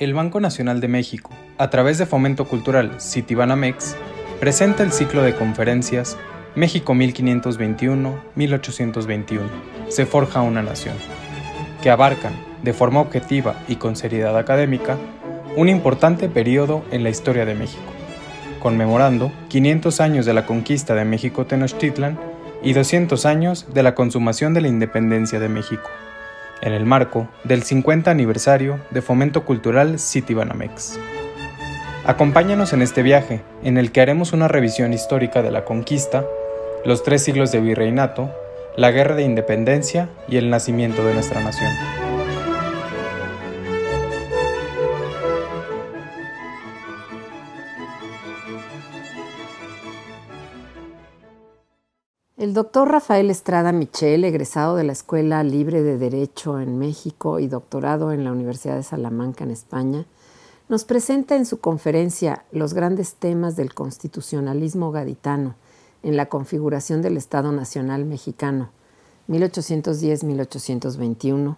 El Banco Nacional de México, a través de Fomento Cultural Citibanamex, presenta el ciclo de conferencias México 1521-1821, se forja una nación, que abarcan, de forma objetiva y con seriedad académica, un importante periodo en la historia de México, conmemorando 500 años de la conquista de México Tenochtitlan y 200 años de la consumación de la independencia de México, en el marco del 50 aniversario de Fomento Cultural Citibanamex. Acompáñanos en este viaje, en el que haremos una revisión histórica de la conquista, los tres siglos de virreinato, la guerra de independencia y el nacimiento de nuestra nación. El doctor Rafael Estrada Michel, egresado de la Escuela Libre de Derecho en México y doctorado en la Universidad de Salamanca en España, nos presenta en su conferencia los grandes temas del constitucionalismo gaditano en la configuración del Estado Nacional Mexicano, 1810-1821,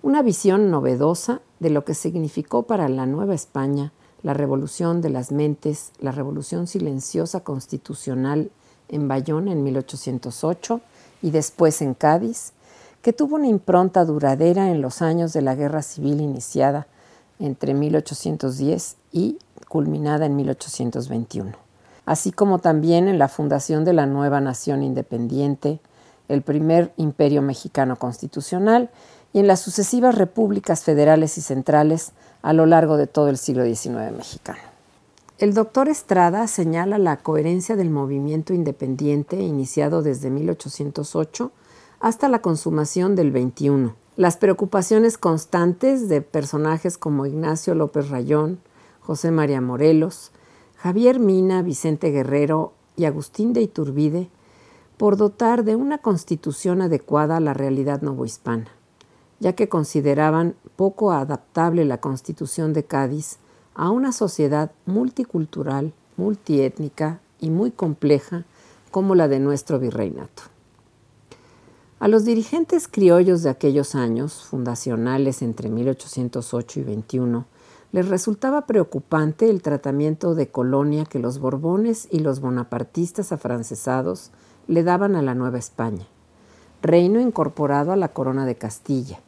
una visión novedosa de lo que significó para la Nueva España la revolución de las mentes, la revolución silenciosa constitucional en Bayón en 1808 y después en Cádiz, que tuvo una impronta duradera en los años de la Guerra Civil iniciada entre 1810 y culminada en 1821, así como también en la fundación de la nueva nación independiente, el primer imperio mexicano constitucional y en las sucesivas repúblicas federales y centrales a lo largo de todo el siglo XIX mexicano. El doctor Estrada señala la coherencia del movimiento independiente iniciado desde 1808 hasta la consumación del 21, las preocupaciones constantes de personajes como Ignacio López Rayón, José María Morelos, Javier Mina, Vicente Guerrero y Agustín de Iturbide por dotar de una constitución adecuada a la realidad novohispana, ya que consideraban poco adaptable la constitución de Cádiz a una sociedad multicultural, multiétnica y muy compleja como la de nuestro virreinato. A los dirigentes criollos de aquellos años, fundacionales entre 1808 y 21, les resultaba preocupante el tratamiento de colonia que los borbones y los bonapartistas afrancesados le daban a la Nueva España, reino incorporado a la corona de Castilla,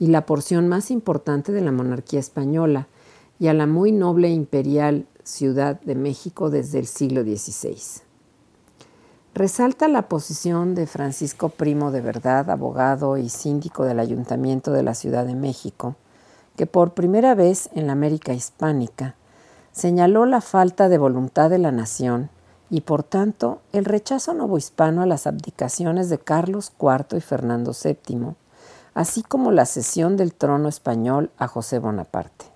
y la porción más importante de la monarquía española, y a la muy noble imperial Ciudad de México desde el siglo XVI. Resalta la posición de Francisco Primo de Verdad, abogado y síndico del Ayuntamiento de la Ciudad de México, que por primera vez en la América hispánica señaló la falta de voluntad de la nación y por tanto el rechazo novohispano a las abdicaciones de Carlos IV y Fernando VII, así como la cesión del trono español a José Bonaparte.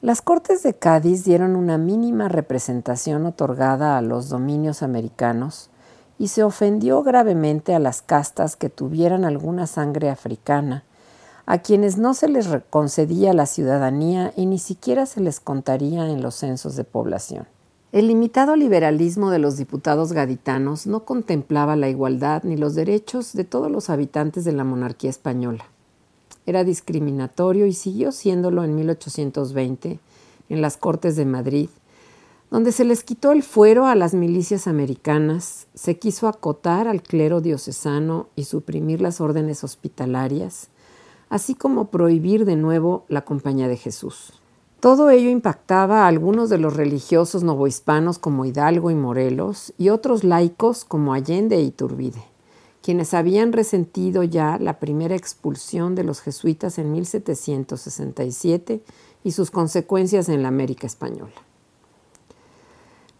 Las Cortes de Cádiz dieron una mínima representación otorgada a los dominios americanos y se ofendió gravemente a las castas que tuvieran alguna sangre africana, a quienes no se les concedía la ciudadanía y ni siquiera se les contaría en los censos de población. El limitado liberalismo de los diputados gaditanos no contemplaba la igualdad ni los derechos de todos los habitantes de la monarquía española era discriminatorio y siguió siéndolo en 1820 en las Cortes de Madrid, donde se les quitó el fuero a las milicias americanas, se quiso acotar al clero diocesano y suprimir las órdenes hospitalarias, así como prohibir de nuevo la Compañía de Jesús. Todo ello impactaba a algunos de los religiosos novohispanos como Hidalgo y Morelos y otros laicos como Allende e Iturbide quienes habían resentido ya la primera expulsión de los jesuitas en 1767 y sus consecuencias en la América española.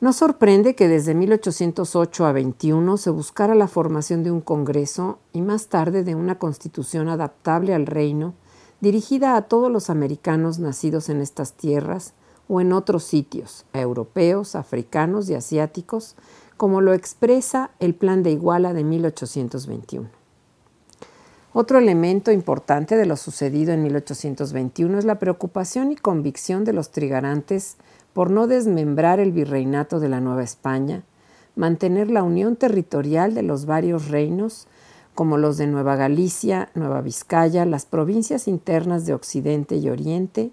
No sorprende que desde 1808 a 21 se buscara la formación de un Congreso y más tarde de una constitución adaptable al reino, dirigida a todos los americanos nacidos en estas tierras o en otros sitios, europeos, africanos y asiáticos, como lo expresa el Plan de Iguala de 1821. Otro elemento importante de lo sucedido en 1821 es la preocupación y convicción de los trigarantes por no desmembrar el virreinato de la Nueva España, mantener la unión territorial de los varios reinos como los de Nueva Galicia, Nueva Vizcaya, las provincias internas de Occidente y Oriente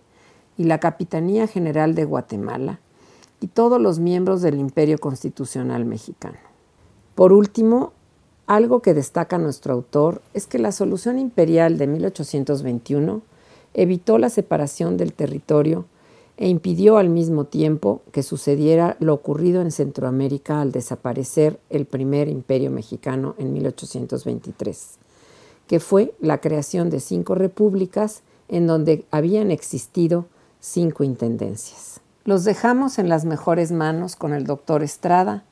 y la Capitanía General de Guatemala, y todos los miembros del Imperio Constitucional mexicano. Por último, algo que destaca nuestro autor es que la solución imperial de 1821 evitó la separación del territorio e impidió al mismo tiempo que sucediera lo ocurrido en Centroamérica al desaparecer el primer imperio mexicano en 1823, que fue la creación de cinco repúblicas en donde habían existido cinco intendencias. Los dejamos en las mejores manos con el doctor Estrada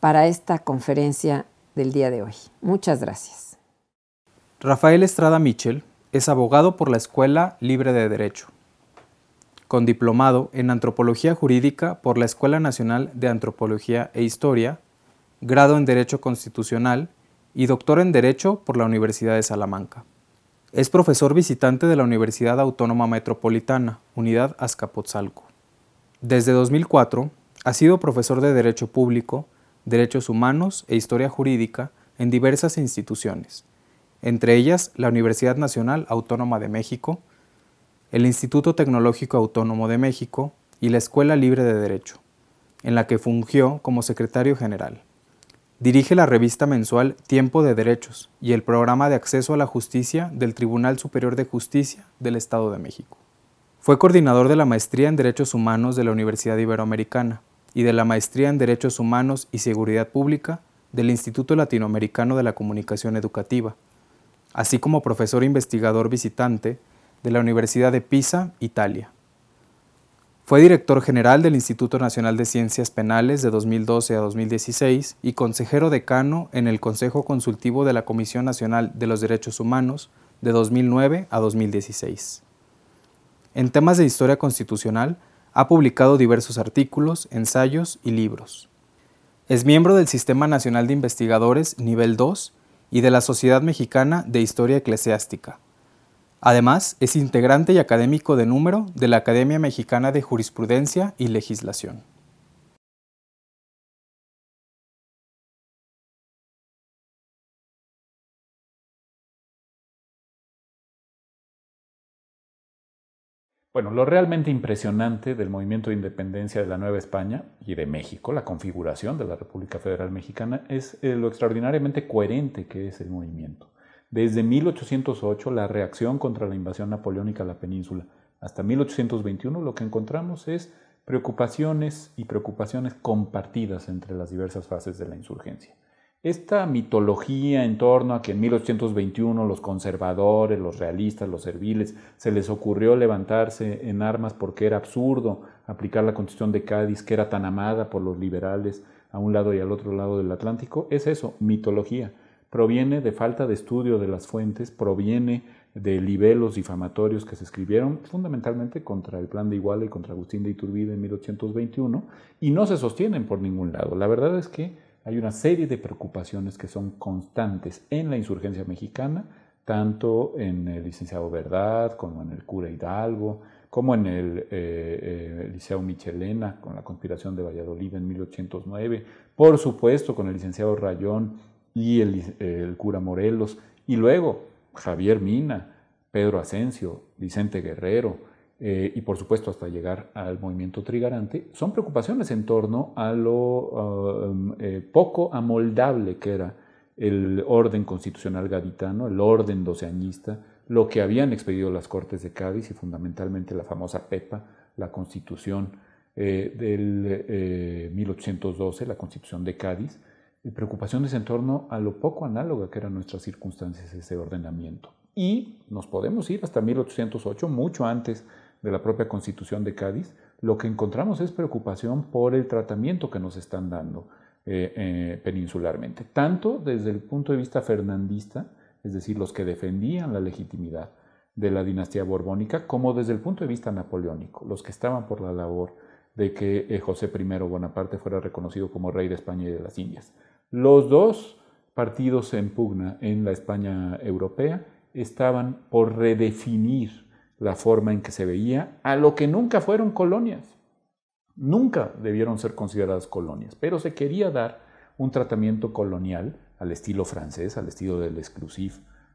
para esta conferencia del día de hoy. Muchas gracias. Rafael Estrada Mitchell es abogado por la Escuela Libre de Derecho con diplomado en Antropología Jurídica por la Escuela Nacional de Antropología e Historia, grado en Derecho Constitucional y doctor en Derecho por la Universidad de Salamanca. Es profesor visitante de la Universidad Autónoma Metropolitana, Unidad Azcapotzalco. Desde 2004 ha sido profesor de Derecho Público, Derechos Humanos e Historia Jurídica en diversas instituciones, entre ellas la Universidad Nacional Autónoma de México, el Instituto Tecnológico Autónomo de México y la Escuela Libre de Derecho, en la que fungió como secretario general. Dirige la revista mensual Tiempo de Derechos y el programa de acceso a la justicia del Tribunal Superior de Justicia del Estado de México. Fue coordinador de la Maestría en Derechos Humanos de la Universidad Iberoamericana y de la Maestría en Derechos Humanos y Seguridad Pública del Instituto Latinoamericano de la Comunicación Educativa, así como profesor investigador visitante de la Universidad de Pisa, Italia. Fue director general del Instituto Nacional de Ciencias Penales de 2012 a 2016 y consejero decano en el Consejo Consultivo de la Comisión Nacional de los Derechos Humanos de 2009 a 2016. En temas de historia constitucional, ha publicado diversos artículos, ensayos y libros. Es miembro del Sistema Nacional de Investigadores Nivel 2 y de la Sociedad Mexicana de Historia Eclesiástica. Además, es integrante y académico de número de la Academia Mexicana de Jurisprudencia y Legislación. Bueno, lo realmente impresionante del movimiento de independencia de la Nueva España y de México, la configuración de la República Federal Mexicana, es eh, lo extraordinariamente coherente que es el movimiento. Desde 1808, la reacción contra la invasión napoleónica a la península, hasta 1821, lo que encontramos es preocupaciones y preocupaciones compartidas entre las diversas fases de la insurgencia. Esta mitología en torno a que en 1821 los conservadores, los realistas, los serviles, se les ocurrió levantarse en armas porque era absurdo aplicar la constitución de Cádiz, que era tan amada por los liberales a un lado y al otro lado del Atlántico, es eso, mitología proviene de falta de estudio de las fuentes, proviene de libelos difamatorios que se escribieron fundamentalmente contra el plan de Iguala y contra Agustín de Iturbide en 1821 y no se sostienen por ningún lado. La verdad es que hay una serie de preocupaciones que son constantes en la insurgencia mexicana, tanto en el licenciado Verdad como en el cura Hidalgo, como en el eh, eh, Liceo Michelena con la conspiración de Valladolid en 1809, por supuesto con el licenciado Rayón y el, cura Morelos, y luego Javier Mina, Pedro Asensio, Vicente Guerrero, eh, y por supuesto hasta llegar al movimiento trigarante, son preocupaciones en torno a lo um, eh, poco amoldable que era el orden constitucional gaditano, el orden doceañista, lo que habían expedido las Cortes de Cádiz y fundamentalmente la famosa PEPA, la constitución eh, del 1812, la constitución de Cádiz, y preocupaciones en torno a lo poco análoga que eran nuestras circunstancias ese ordenamiento. Y nos podemos ir hasta 1808, mucho antes de la propia constitución de Cádiz, lo que encontramos es preocupación por el tratamiento que nos están dando eh, eh, peninsularmente, tanto desde el punto de vista fernandista, es decir, los que defendían la legitimidad de la dinastía borbónica, como desde el punto de vista napoleónico, los que estaban por la labor de que eh, José I Bonaparte fuera reconocido como rey de España y de las Indias. Los dos partidos en pugna en la España europea estaban por redefinir la forma en que se veía a lo que nunca fueron colonias. Nunca debieron ser consideradas colonias, pero se quería dar un tratamiento colonial al estilo francés, al estilo del exclusive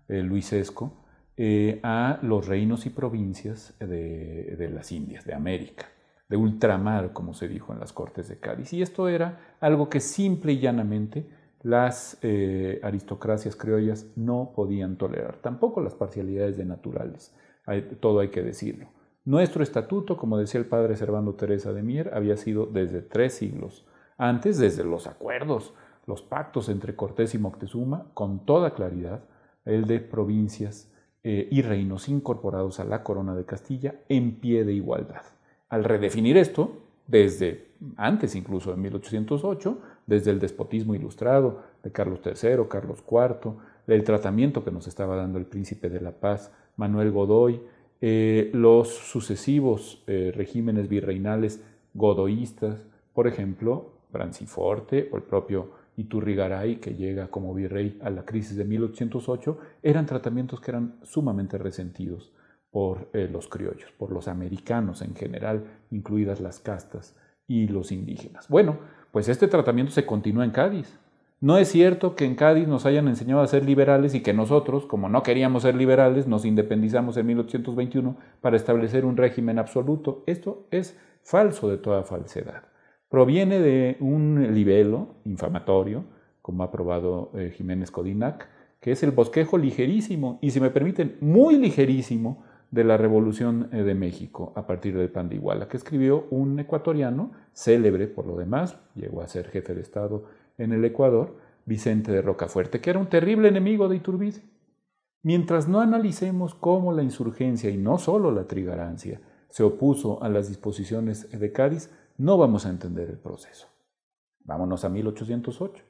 eh, luisesco, eh, a los reinos y provincias de, de, las Indias, de América, de ultramar, como se dijo en las Cortes de Cádiz. Y esto era algo que simple y llanamente las eh, aristocracias criollas no podían tolerar, tampoco las parcialidades de naturales, todo hay que decirlo. Nuestro estatuto, como decía el padre Servando Teresa de Mier, había sido desde tres siglos antes, desde los acuerdos, los pactos entre Cortés y Moctezuma, con toda claridad, el de provincias eh, y reinos incorporados a la corona de Castilla en pie de igualdad. Al redefinir esto, desde antes incluso de 1808, desde el despotismo ilustrado de Carlos III, Carlos IV, el tratamiento que nos estaba dando el príncipe de la paz, Manuel Godoy, eh, los sucesivos eh, regímenes virreinales godoístas, por ejemplo, Branciforte o el propio Iturrigaray, que llega como virrey a la crisis de 1808, eran tratamientos que eran sumamente resentidos por eh, los criollos, por los americanos en general, incluidas las castas y los indígenas. Bueno, pues este tratamiento se continúa en Cádiz. No es cierto que en Cádiz nos hayan enseñado a ser liberales y que nosotros, como no queríamos ser liberales, nos independizamos en 1821 para establecer un régimen absoluto. Esto es falso de toda falsedad. Proviene de un libelo infamatorio, como ha probado eh, Jiménez Codinac, que es el bosquejo ligerísimo, y si me permiten, muy ligerísimo, de la Revolución eh, de México a partir del Pan de Iguala, que escribió un ecuatoriano, célebre por lo demás, llegó a ser jefe de Estado en el Ecuador, Vicente de Rocafuerte, que era un terrible enemigo de Iturbide. Mientras no analicemos cómo la insurgencia, y no solo la trigarancia, se opuso a las disposiciones de Cádiz, no vamos a entender el proceso. Vámonos a 1808.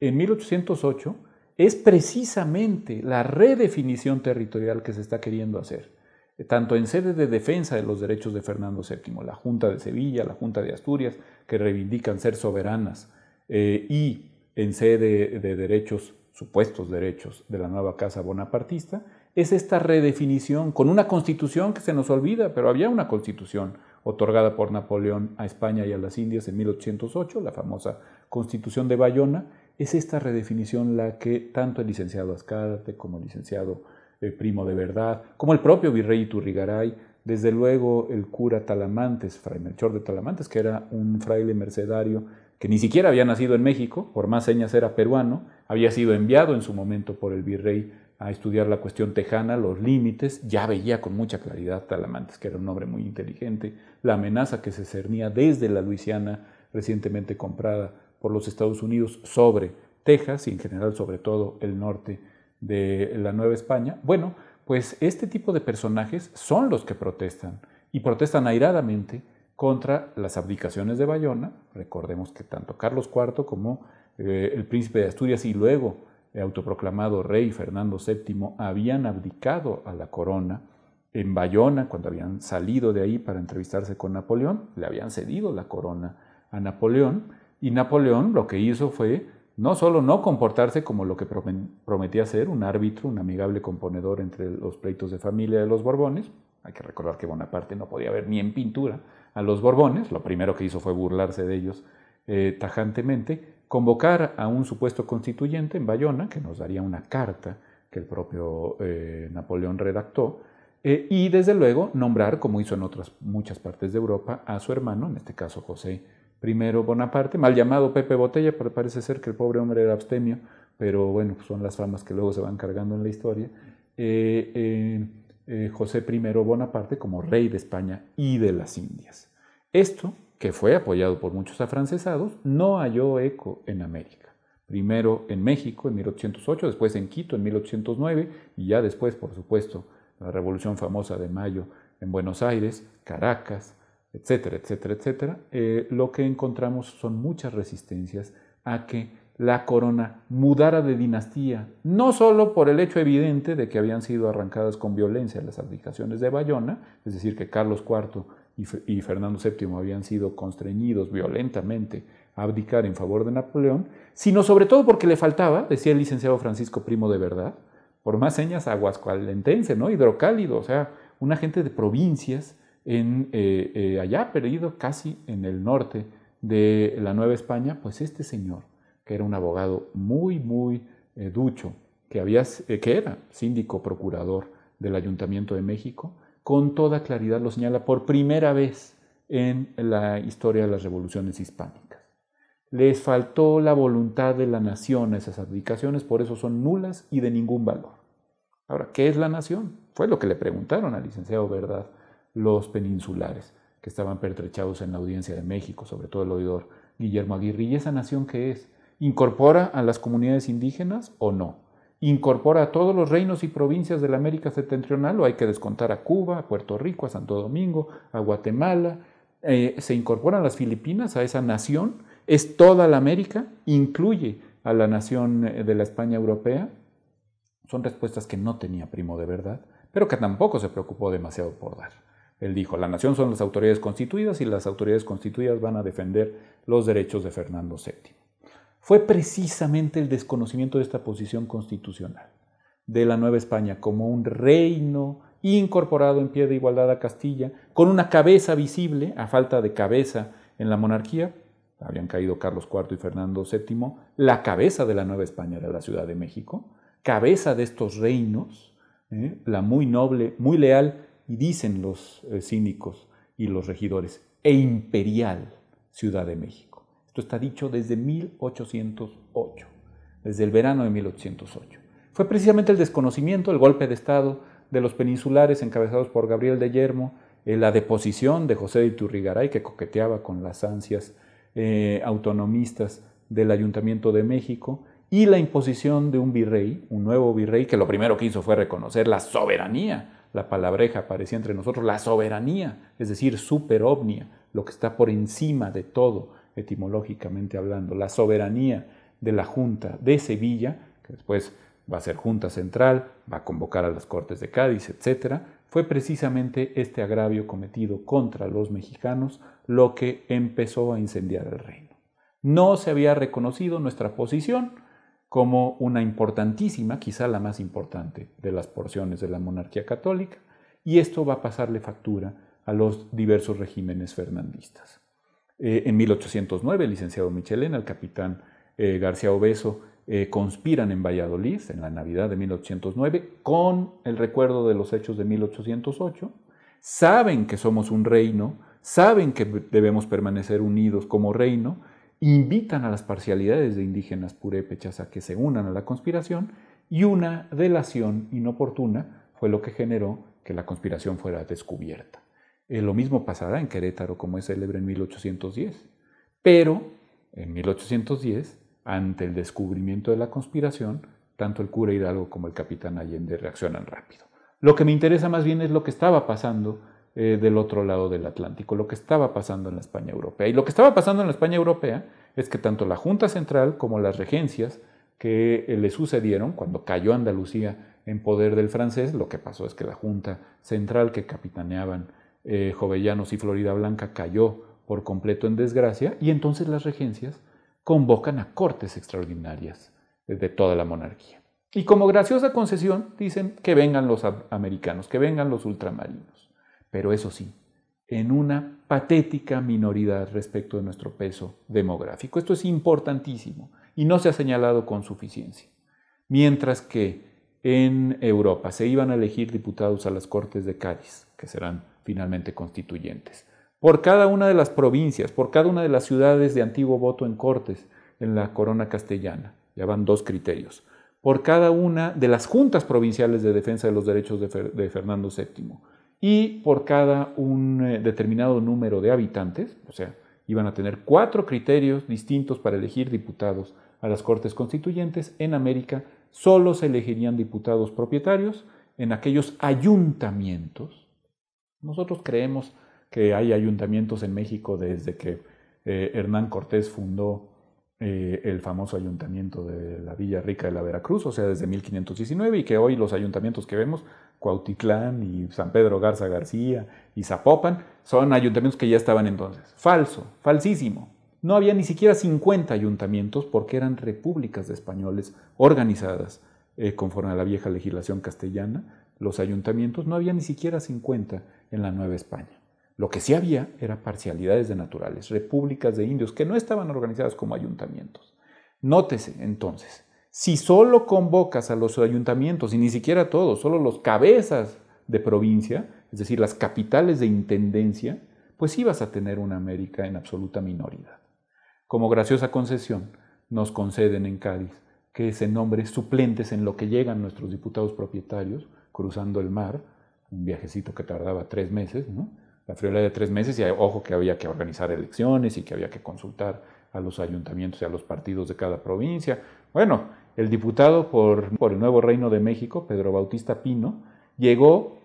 En 1808 es precisamente la redefinición territorial que se está queriendo hacer tanto en sede de defensa de los derechos de Fernando VII, la Junta de Sevilla, la Junta de Asturias, que reivindican ser soberanas, eh, y en sede de derechos, supuestos derechos de la nueva Casa Bonapartista, es esta redefinición con una constitución que se nos olvida, pero había una constitución otorgada por Napoleón a España y a las Indias en 1808, la famosa Constitución de Bayona, es esta redefinición la que tanto el licenciado Azcárate como el licenciado el primo de verdad, como el propio virrey Iturrigaray, desde luego el cura Talamantes, fray Melchor de Talamantes, que era un fraile mercedario que ni siquiera había nacido en México, por más señas era peruano, había sido enviado en su momento por el virrey a estudiar la cuestión tejana, los límites, ya veía con mucha claridad Talamantes, que era un hombre muy inteligente, la amenaza que se cernía desde la Luisiana recientemente comprada por los Estados Unidos sobre Texas y en general sobre todo el norte de la Nueva España, bueno, pues este tipo de personajes son los que protestan y protestan airadamente contra las abdicaciones de Bayona. Recordemos que tanto Carlos IV como eh, el príncipe de Asturias y luego el autoproclamado rey Fernando VII habían abdicado a la corona en Bayona cuando habían salido de ahí para entrevistarse con Napoleón, le habían cedido la corona a Napoleón y Napoleón lo que hizo fue no solo no comportarse como lo que prometía ser un árbitro, un amigable componedor entre los pleitos de familia de los Borbones, hay que recordar que Bonaparte no podía ver ni en pintura a los Borbones, lo primero que hizo fue burlarse de ellos eh, tajantemente, convocar a un supuesto constituyente en Bayona, que nos daría una carta que el propio eh, Napoleón redactó, eh, y desde luego nombrar, como hizo en otras muchas partes de Europa, a su hermano, en este caso José primero Bonaparte, mal llamado Pepe Botella, pero parece ser que el pobre hombre era abstemio, pero bueno, son las famas que luego se van cargando en la historia. José I Bonaparte como rey de España y de las Indias. Esto, que fue apoyado por muchos afrancesados, no halló eco en América. Primero en México en 1808, después en Quito en 1809 y ya después, por supuesto, la Revolución famosa de Mayo en Buenos Aires, Caracas, etcétera, etcétera, etcétera, eh, lo que encontramos son muchas resistencias a que la corona mudara de dinastía, no solo por el hecho evidente de que habían sido arrancadas con violencia las abdicaciones de Bayona, es decir, que Carlos IV y, Fernando VII habían sido constreñidos violentamente a abdicar en favor de Napoleón, sino sobre todo porque le faltaba, decía el licenciado Francisco Primo de Verdad, por más señas aguascualentense, ¿no? hidrocálido, o sea, una gente de provincias en, eh, eh, allá perdido casi en el norte de la Nueva España, pues este señor, que era un abogado muy, muy eh, ducho, que, había, eh, que era síndico procurador del Ayuntamiento de México, con toda claridad lo señala por primera vez en la historia de las revoluciones hispánicas. Les faltó la voluntad de la nación a esas abdicaciones, por eso son nulas y de ningún valor. Ahora, ¿qué es la nación? Fue lo que le preguntaron al licenciado Verdad los peninsulares, que estaban pertrechados en la audiencia de México, sobre todo el oidor Guillermo Aguirre. ¿Y esa nación qué es? ¿Incorpora a las comunidades indígenas o no? ¿Incorpora a todos los reinos y provincias de la América septentrional o hay que descontar a Cuba, a Puerto Rico, a Santo Domingo, a Guatemala? Eh, ¿Se incorporan las Filipinas a esa nación? ¿Es toda la América? ¿Incluye a la nación eh, de la España europea? Son respuestas que no tenía Primo de verdad, pero que tampoco se preocupó demasiado por dar. Él dijo, la nación son las autoridades constituidas y las autoridades constituidas van a defender los derechos de Fernando VII. Fue precisamente el desconocimiento de esta posición constitucional de la Nueva España como un reino incorporado en pie de igualdad a Castilla, con una cabeza visible, a falta de cabeza en la monarquía, habían caído Carlos IV y Fernando VII, la cabeza de la Nueva España era la Ciudad de México, cabeza de estos reinos, ¿eh? la muy noble, muy leal y dicen los eh, cínicos y los regidores, e imperial Ciudad de México. Esto está dicho desde 1808, desde el verano de 1808. Fue precisamente el desconocimiento, el golpe de Estado de los peninsulares encabezados por Gabriel de Yermo, eh, la deposición de José de Iturrigaray, que coqueteaba con las ansias eh, autonomistas del Ayuntamiento de México, y la imposición de un virrey, un nuevo virrey, que lo primero que hizo fue reconocer la soberanía la palabreja aparecía entre nosotros, la soberanía, es decir, super ovnia, lo que está por encima de todo, etimológicamente hablando, la soberanía de la Junta de Sevilla, que después va a ser Junta Central, va a convocar a las Cortes de Cádiz, etc., fue precisamente este agravio cometido contra los mexicanos lo que empezó a incendiar el reino. No se había reconocido nuestra posición, como una importantísima, quizá la más importante de las porciones de la monarquía católica, y esto va a pasarle factura a los diversos regímenes fernandistas. Eh, en 1809, el licenciado Michelena, el capitán eh, García Obeso, eh, conspiran en Valladolid en la Navidad de 1809 con el recuerdo de los hechos de 1808, saben que somos un reino, saben que debemos permanecer unidos como reino, invitan a las parcialidades de indígenas purépechas a que se unan a la conspiración y una delación inoportuna fue lo que generó que la conspiración fuera descubierta. Eh, lo mismo pasará en Querétaro, como es célebre en 1810. Pero en 1810, ante el descubrimiento de la conspiración, tanto el cura Hidalgo como el capitán Allende reaccionan rápido. Lo que me interesa más bien es lo que estaba pasando eh, del otro lado del Atlántico, lo que estaba pasando en la España europea. Y lo que estaba pasando en la España europea es que tanto la Junta Central como las regencias que eh, le sucedieron cuando cayó Andalucía en poder del francés, lo que pasó es que la Junta Central que capitaneaban eh, Jovellanos y Florida Blanca cayó por completo en desgracia y entonces las regencias convocan a cortes extraordinarias de toda la monarquía. Y como graciosa concesión dicen que vengan los americanos, que vengan los ultramarinos pero eso sí, en una patética minoridad respecto de nuestro peso demográfico. Esto es importantísimo y no se ha señalado con suficiencia. Mientras que en Europa se iban a elegir diputados a las Cortes de Cádiz, que serán finalmente constituyentes, por cada una de las provincias, por cada una de las ciudades de antiguo voto en Cortes en la corona castellana, ya van dos criterios, por cada una de las juntas provinciales de defensa de los derechos de, Fernando VII, y por cada un eh, determinado número de habitantes, o sea, iban a tener cuatro criterios distintos para elegir diputados a las Cortes Constituyentes. En América solo se elegirían diputados propietarios en aquellos ayuntamientos. Nosotros creemos que hay ayuntamientos en México desde que eh, Hernán Cortés fundó eh, el famoso ayuntamiento de la Villa Rica de la Veracruz, o sea, desde 1519, y que hoy los ayuntamientos que vemos, Cuautitlán y San Pedro Garza García y Zapopan, son ayuntamientos que ya estaban entonces. Falso, falsísimo. No había ni siquiera 50 ayuntamientos porque eran repúblicas de españoles organizadas eh, conforme a la vieja legislación castellana. Los ayuntamientos no había ni siquiera 50 en la Nueva España. Lo que sí había era parcialidades de naturales, repúblicas de indios que no estaban organizadas como ayuntamientos. Nótese entonces, si solo convocas a los ayuntamientos y ni siquiera a todos, solo los cabezas de provincia, es decir, las capitales de intendencia, pues vas a tener una América en absoluta minoridad. Como graciosa concesión, nos conceden en Cádiz que se nombre suplentes en lo que llegan nuestros diputados propietarios cruzando el mar, un viajecito que tardaba tres meses, la friolera de tres meses y ojo que había que organizar elecciones y que había que consultar a los ayuntamientos y a los partidos de cada provincia. Bueno, el diputado por, por el Nuevo Reino de México, Pedro Bautista Pino, llegó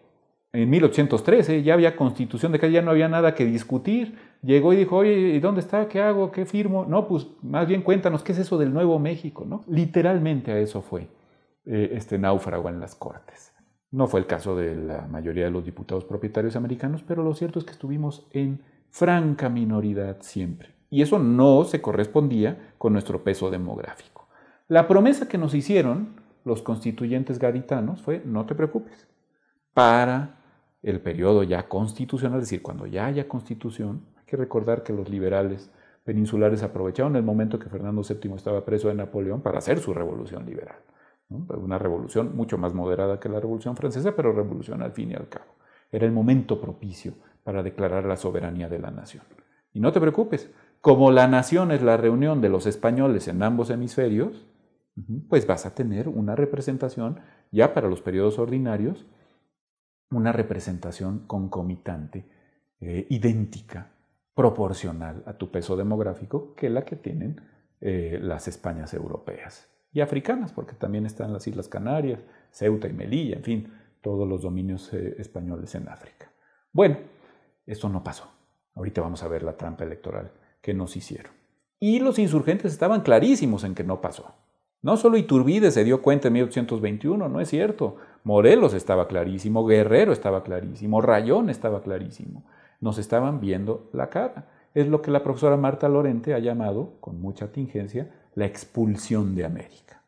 en 1813, ya había constitución de que ya no había nada que discutir. Llegó y dijo, oye, ¿y dónde está? ¿Qué hago? ¿Qué firmo? No, pues más bien cuéntanos, ¿qué es eso del Nuevo México? ¿no? Literalmente a eso fue eh, este náufrago en las Cortes. No fue el caso de la mayoría de los diputados propietarios americanos, pero lo cierto es que estuvimos en franca minoridad siempre. Y eso no se correspondía con nuestro peso demográfico. La promesa que nos hicieron los constituyentes gaditanos fue, no te preocupes, para el periodo ya constitucional, es decir, cuando ya haya constitución, hay que recordar que los liberales peninsulares aprovecharon el momento que Fernando VII estaba preso de Napoleón para hacer su revolución liberal. Una revolución mucho más moderada que la revolución francesa, pero revolución al fin y al cabo. Era el momento propicio para declarar la soberanía de la nación. Y no te preocupes, como la nación es la reunión de los españoles en ambos hemisferios, pues vas a tener una representación ya para los periodos ordinarios, una representación concomitante, eh, idéntica, proporcional a tu peso demográfico que la que tienen eh, las Españas europeas y africanas, porque también están las Islas Canarias, Ceuta y Melilla, en fin, todos los dominios eh, españoles en África. Bueno, esto no pasó. Ahorita vamos a ver la trampa electoral que nos hicieron. Y los insurgentes estaban clarísimos en que no pasó. No solo Iturbide se dio cuenta en 1821, no es cierto. Morelos estaba clarísimo, Guerrero estaba clarísimo, Rayón estaba clarísimo. Nos estaban viendo la cara. Es lo que la profesora Marta Lorente ha llamado, con mucha tingencia, la expulsión de América.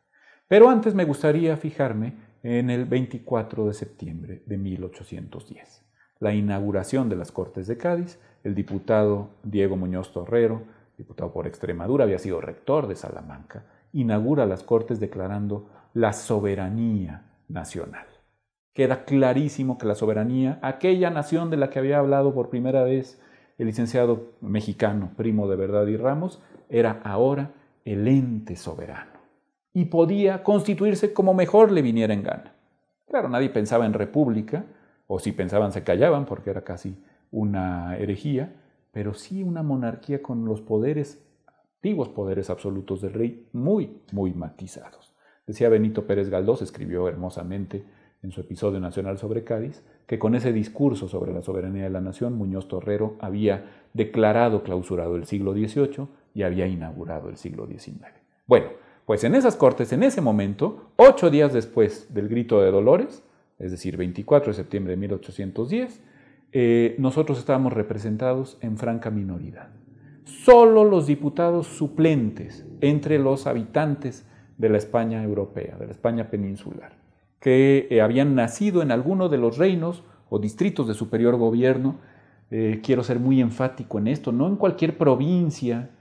Pero antes me gustaría fijarme en el 24 de septiembre de 1810, la inauguración de las Cortes de Cádiz el diputado Diego Muñoz Torrero, diputado por Extremadura, había sido rector de Salamanca, inaugura las Cortes declarando la soberanía nacional. Queda clarísimo que la soberanía, aquella nación de la que había hablado por primera vez el licenciado mexicano Primo de Verdad y Ramos, era ahora el ente soberano y podía constituirse como mejor le viniera en gana. Claro, nadie pensaba en república, o si pensaban se callaban porque era casi una herejía, pero sí una monarquía con los poderes, antiguos poderes absolutos del rey, muy, muy matizados. Decía Benito Pérez Galdós, escribió hermosamente en su episodio nacional sobre Cádiz, que con ese discurso sobre la soberanía de la nación, Muñoz Torrero había declarado clausurado el siglo XVIII y había inaugurado el siglo XIX. Bueno, pues en esas cortes, en ese momento, ocho días después del grito de Dolores, es decir, 24 de septiembre de 1810, eh, nosotros estábamos representados en franca minoridad. Solo los diputados suplentes entre los habitantes de la España europea, de la España peninsular, que eh, habían nacido en alguno de los reinos o distritos de superior gobierno, eh, quiero ser muy enfático en esto, no en cualquier provincia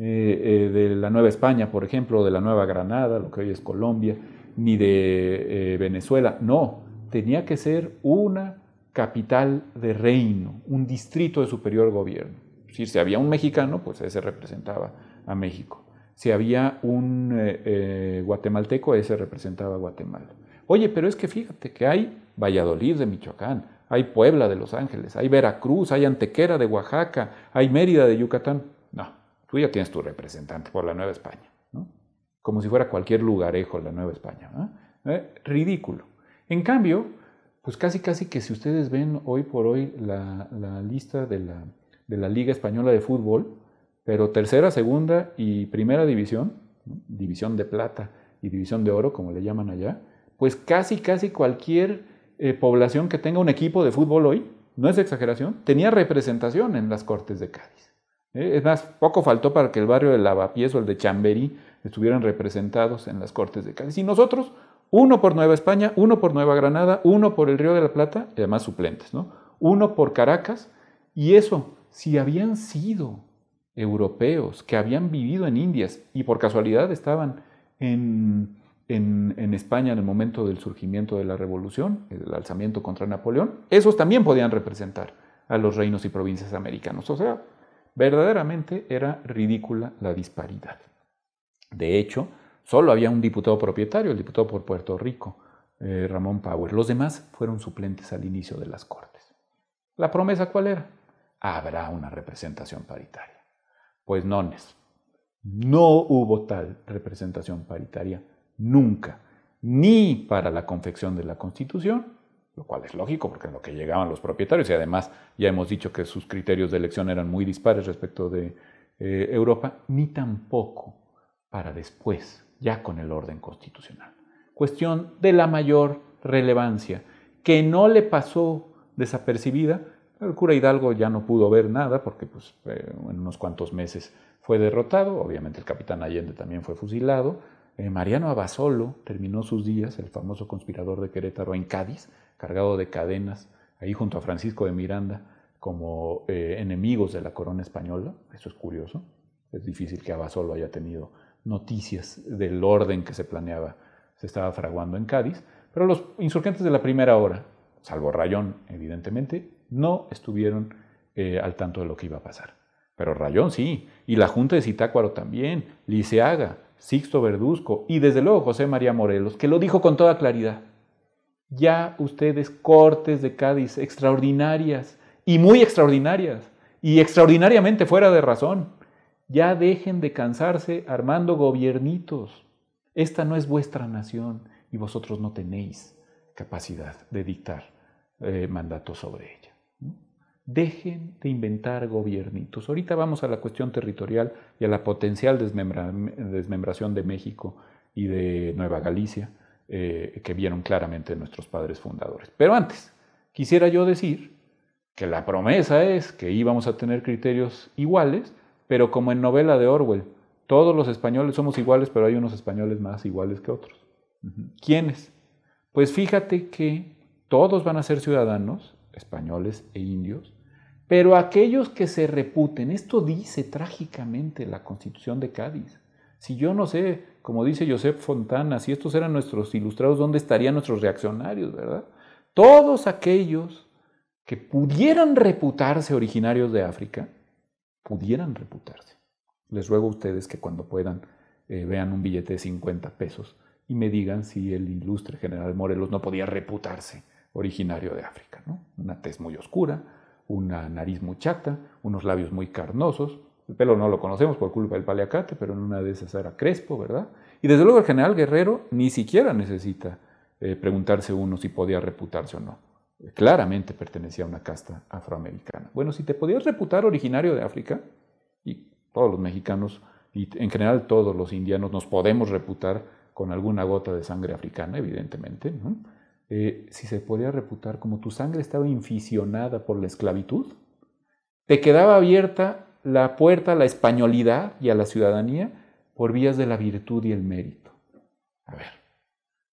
de la Nueva España, por ejemplo, de la Nueva Granada, lo que hoy es Colombia, ni de Venezuela, no, tenía que ser una capital de reino, un distrito de superior gobierno. si había un mexicano, pues ese representaba a México. Si había un eh, eh, guatemalteco, ese representaba a Guatemala. Oye, pero es que fíjate que hay Valladolid de Michoacán, hay Puebla de Los Ángeles, hay Veracruz, hay Antequera de Oaxaca, hay Mérida de Yucatán. No, tú ya tienes tu representante por la Nueva España, ¿no? Como si fuera cualquier lugarejo la Nueva España. ¿Eh? Ridículo. En cambio, pues casi casi que si ustedes ven hoy por hoy la, lista de la, de la, Liga Española de Fútbol, pero tercera, segunda y primera división, división de plata y división de oro, como le llaman allá, pues casi casi cualquier eh, población que tenga un equipo de fútbol hoy, no es exageración, tenía representación en las Cortes de Cádiz. ¿Eh? es más, poco faltó para que el barrio de Lavapiés o el de Chamberí estuvieran representados en las Cortes de Cádiz. Y nosotros uno por Nueva España, uno por Nueva Granada, uno por el Río de la Plata, y además suplentes, ¿no? Uno por Caracas, y eso, si habían sido europeos que habían vivido en Indias y por casualidad estaban en, en, España en el momento del surgimiento de la revolución, el alzamiento contra Napoleón, esos también podían representar a los reinos y provincias americanos. O sea, verdaderamente era ridícula la disparidad. De hecho, solo había un diputado propietario, el diputado por Puerto Rico, eh, Ramón Power. Los demás fueron suplentes al inicio de las Cortes. ¿La promesa cuál era? Habrá una representación paritaria. Pues no, no hubo tal representación paritaria nunca, ni para la confección de la Constitución, lo cual es lógico porque en lo que llegaban los propietarios, y además ya hemos dicho que sus criterios de elección eran muy dispares respecto de eh, Europa, ni tampoco para después, ya con el orden constitucional. Cuestión de la mayor relevancia, que no le pasó desapercibida. El cura Hidalgo ya no pudo ver nada porque pues, eh, en unos cuantos meses fue derrotado, obviamente el capitán Allende también fue fusilado, eh, Mariano Abasolo terminó sus días, el famoso conspirador de Querétaro, en Cádiz, cargado de cadenas, ahí junto a Francisco de Miranda, como eh, enemigos de la corona española. Eso es curioso. Es difícil que Abasolo haya tenido noticias del orden que se planeaba, se estaba fraguando en Cádiz. Pero los insurgentes de la primera hora, salvo Rayón, evidentemente, no estuvieron eh, al tanto de lo que iba a pasar. Pero Rayón sí, y la Junta de Zitácuaro también, Liceaga, Sixto Verduzco y desde luego José María Morelos, que lo dijo con toda claridad. Ya ustedes cortes de Cádiz extraordinarias y muy extraordinarias y extraordinariamente fuera de razón. Ya dejen de cansarse armando gobiernitos. Esta no es vuestra nación y vosotros no tenéis capacidad de dictar eh, mandatos sobre ella. Dejen de inventar gobiernitos. Ahorita vamos a la cuestión territorial y a la potencial desmembración de México y de Nueva Galicia, eh, que vieron claramente nuestros padres fundadores. Pero antes, quisiera yo decir que la promesa es que íbamos a tener criterios iguales, pero como en novela de Orwell, todos los españoles somos iguales, pero hay unos españoles más iguales que otros. ¿Quiénes? Pues fíjate que todos van a ser ciudadanos, españoles e indios, pero aquellos que se reputen, esto dice trágicamente la constitución de Cádiz. Si yo no sé, como dice Josep Fontana, si estos eran nuestros ilustrados, ¿dónde estarían nuestros reaccionarios, verdad? Todos aquellos que pudieran reputarse originarios de África, pudieran reputarse. Les ruego a ustedes que cuando puedan eh, vean un billete de 50 pesos y me digan si el ilustre general Morelos no podía reputarse originario de África. ¿no? Una tez muy oscura, una nariz muy chata, unos labios muy carnosos. El pelo no lo conocemos por culpa del paliacate, pero en una de esas era crespo, ¿verdad? Y desde luego el general Guerrero ni siquiera necesita eh, preguntarse uno si podía reputarse o no. Claramente pertenecía a una casta afroamericana. Bueno, si te podías reputar originario de África, y todos los mexicanos, y en general todos los indianos nos podemos reputar con alguna gota de sangre africana, evidentemente. Eh, si se podía reputar como tu sangre estaba inficionada por la esclavitud, te quedaba abierta la puerta a la españolidad y a la ciudadanía por vías de la virtud y el mérito. A ver,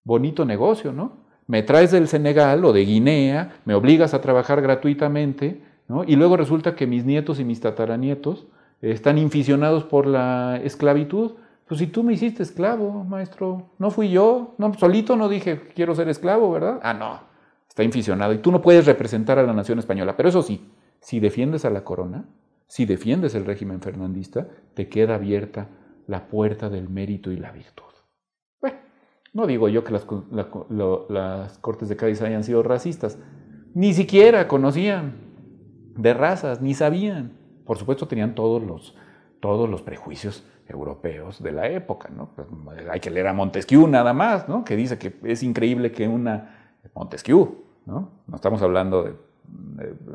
bonito negocio, ¿no? Me traes del Senegal o de Guinea, me obligas a trabajar gratuitamente, ¿no? Y luego resulta que mis nietos y mis tataranietos están inficionados por la esclavitud, pues si tú me hiciste esclavo, maestro, no fui yo, no, solito no dije quiero ser esclavo, ¿verdad? Ah, no, está inficionado y tú no puedes representar a la nación española. Pero eso sí, si defiendes a la corona, si defiendes el régimen fernandista, te queda abierta la puerta del mérito y la virtud. Bueno, no digo yo que las, Cortes de Cádiz hayan sido racistas, ni siquiera conocían de razas, ni sabían. Por supuesto tenían todos los, todos los prejuicios europeos de la época. ¿no? Pues, hay que leer a Montesquieu nada más, ¿no? que dice que es increíble que una... Montesquieu, ¿no? no estamos hablando de,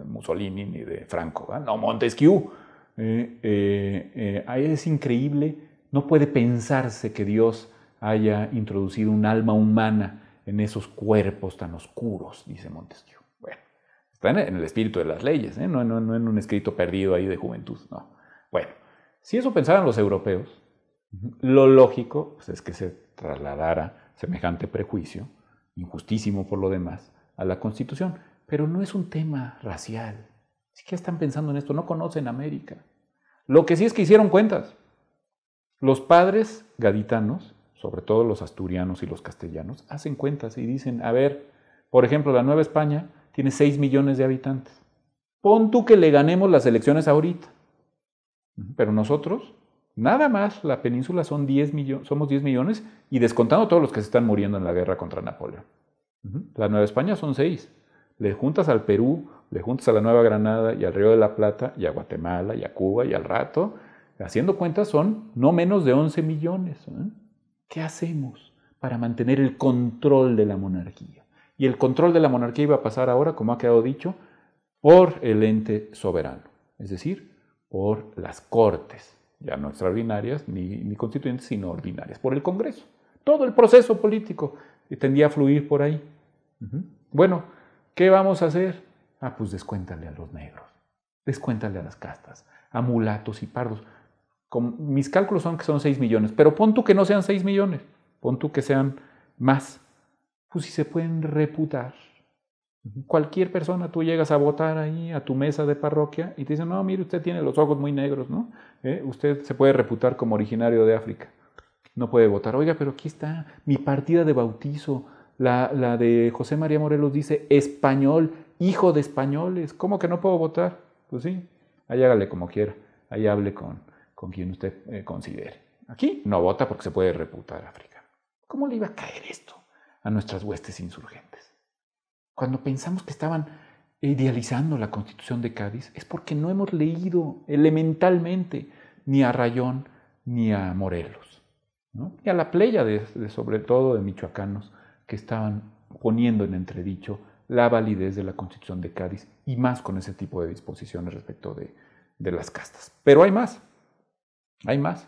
Mussolini ni de Franco, no, Montesquieu. Eh, eh, eh, es increíble, no puede pensarse que Dios haya introducido un alma humana en esos cuerpos tan oscuros, dice Montesquieu. Bueno, está en el espíritu de las leyes, no, no, no en un escrito perdido ahí de juventud. No. Bueno, si eso pensaran los europeos, lo lógico pues, es que se trasladara semejante prejuicio, injustísimo por lo demás, a la Constitución. Pero no es un tema racial. Que están pensando en esto, no conocen América. Lo que sí es que hicieron cuentas. Los padres gaditanos, sobre todo los asturianos y los castellanos, hacen cuentas y dicen, a ver, por ejemplo, la Nueva España tiene 6 millones de habitantes. Pon tú que le ganemos las elecciones ahorita. Pero nosotros, nada más, la península son 10 millones, somos 10 millones y descontando todos los que se están muriendo en la guerra contra Napoleón. La Nueva España son 6. Le juntas al Perú, le juntas a la Nueva Granada y al Río de la Plata y a Guatemala y a Cuba y al rato, haciendo cuentas son no menos de 11 millones. ¿eh? ¿Qué hacemos para mantener el control de la monarquía? Y el control de la monarquía iba a pasar ahora, como ha quedado dicho, por el ente soberano, es decir, por las cortes, ya no extraordinarias ni, ni constituyentes, sino ordinarias, por el Congreso. Todo el proceso político tendía a fluir por ahí. Bueno, ¿qué vamos a hacer? Ah, pues descuéntale a los negros, descuéntale a las castas, a mulatos y pardos. mis cálculos son que son 6 millones, pero pon tú que no sean 6 millones, pon tú que sean más. Pues si se pueden reputar. Cualquier persona, tú llegas a votar ahí a tu mesa de parroquia y te dicen, no, mire, usted tiene los ojos muy negros, ¿no? ¿Eh? Usted se puede reputar como originario de África. No puede votar. Oiga, pero aquí está mi partida de bautizo. La, de José María Morelos dice español hijo de españoles, ¿cómo que no puedo votar? Pues sí, ahí hágale como quiera, ahí hable con, con quien usted eh, considere. Aquí no vota porque se puede reputar África. ¿Cómo le iba a caer esto a nuestras huestes insurgentes? Cuando pensamos que estaban idealizando la constitución de Cádiz, es porque no hemos leído elementalmente ni a Rayón ni a Morelos, ¿no? y a la playa de, sobre todo de michoacanos estaban poniendo en entredicho la validez de la Constitución de Cádiz y más con ese tipo de disposiciones respecto de, las castas. Pero hay más, hay más.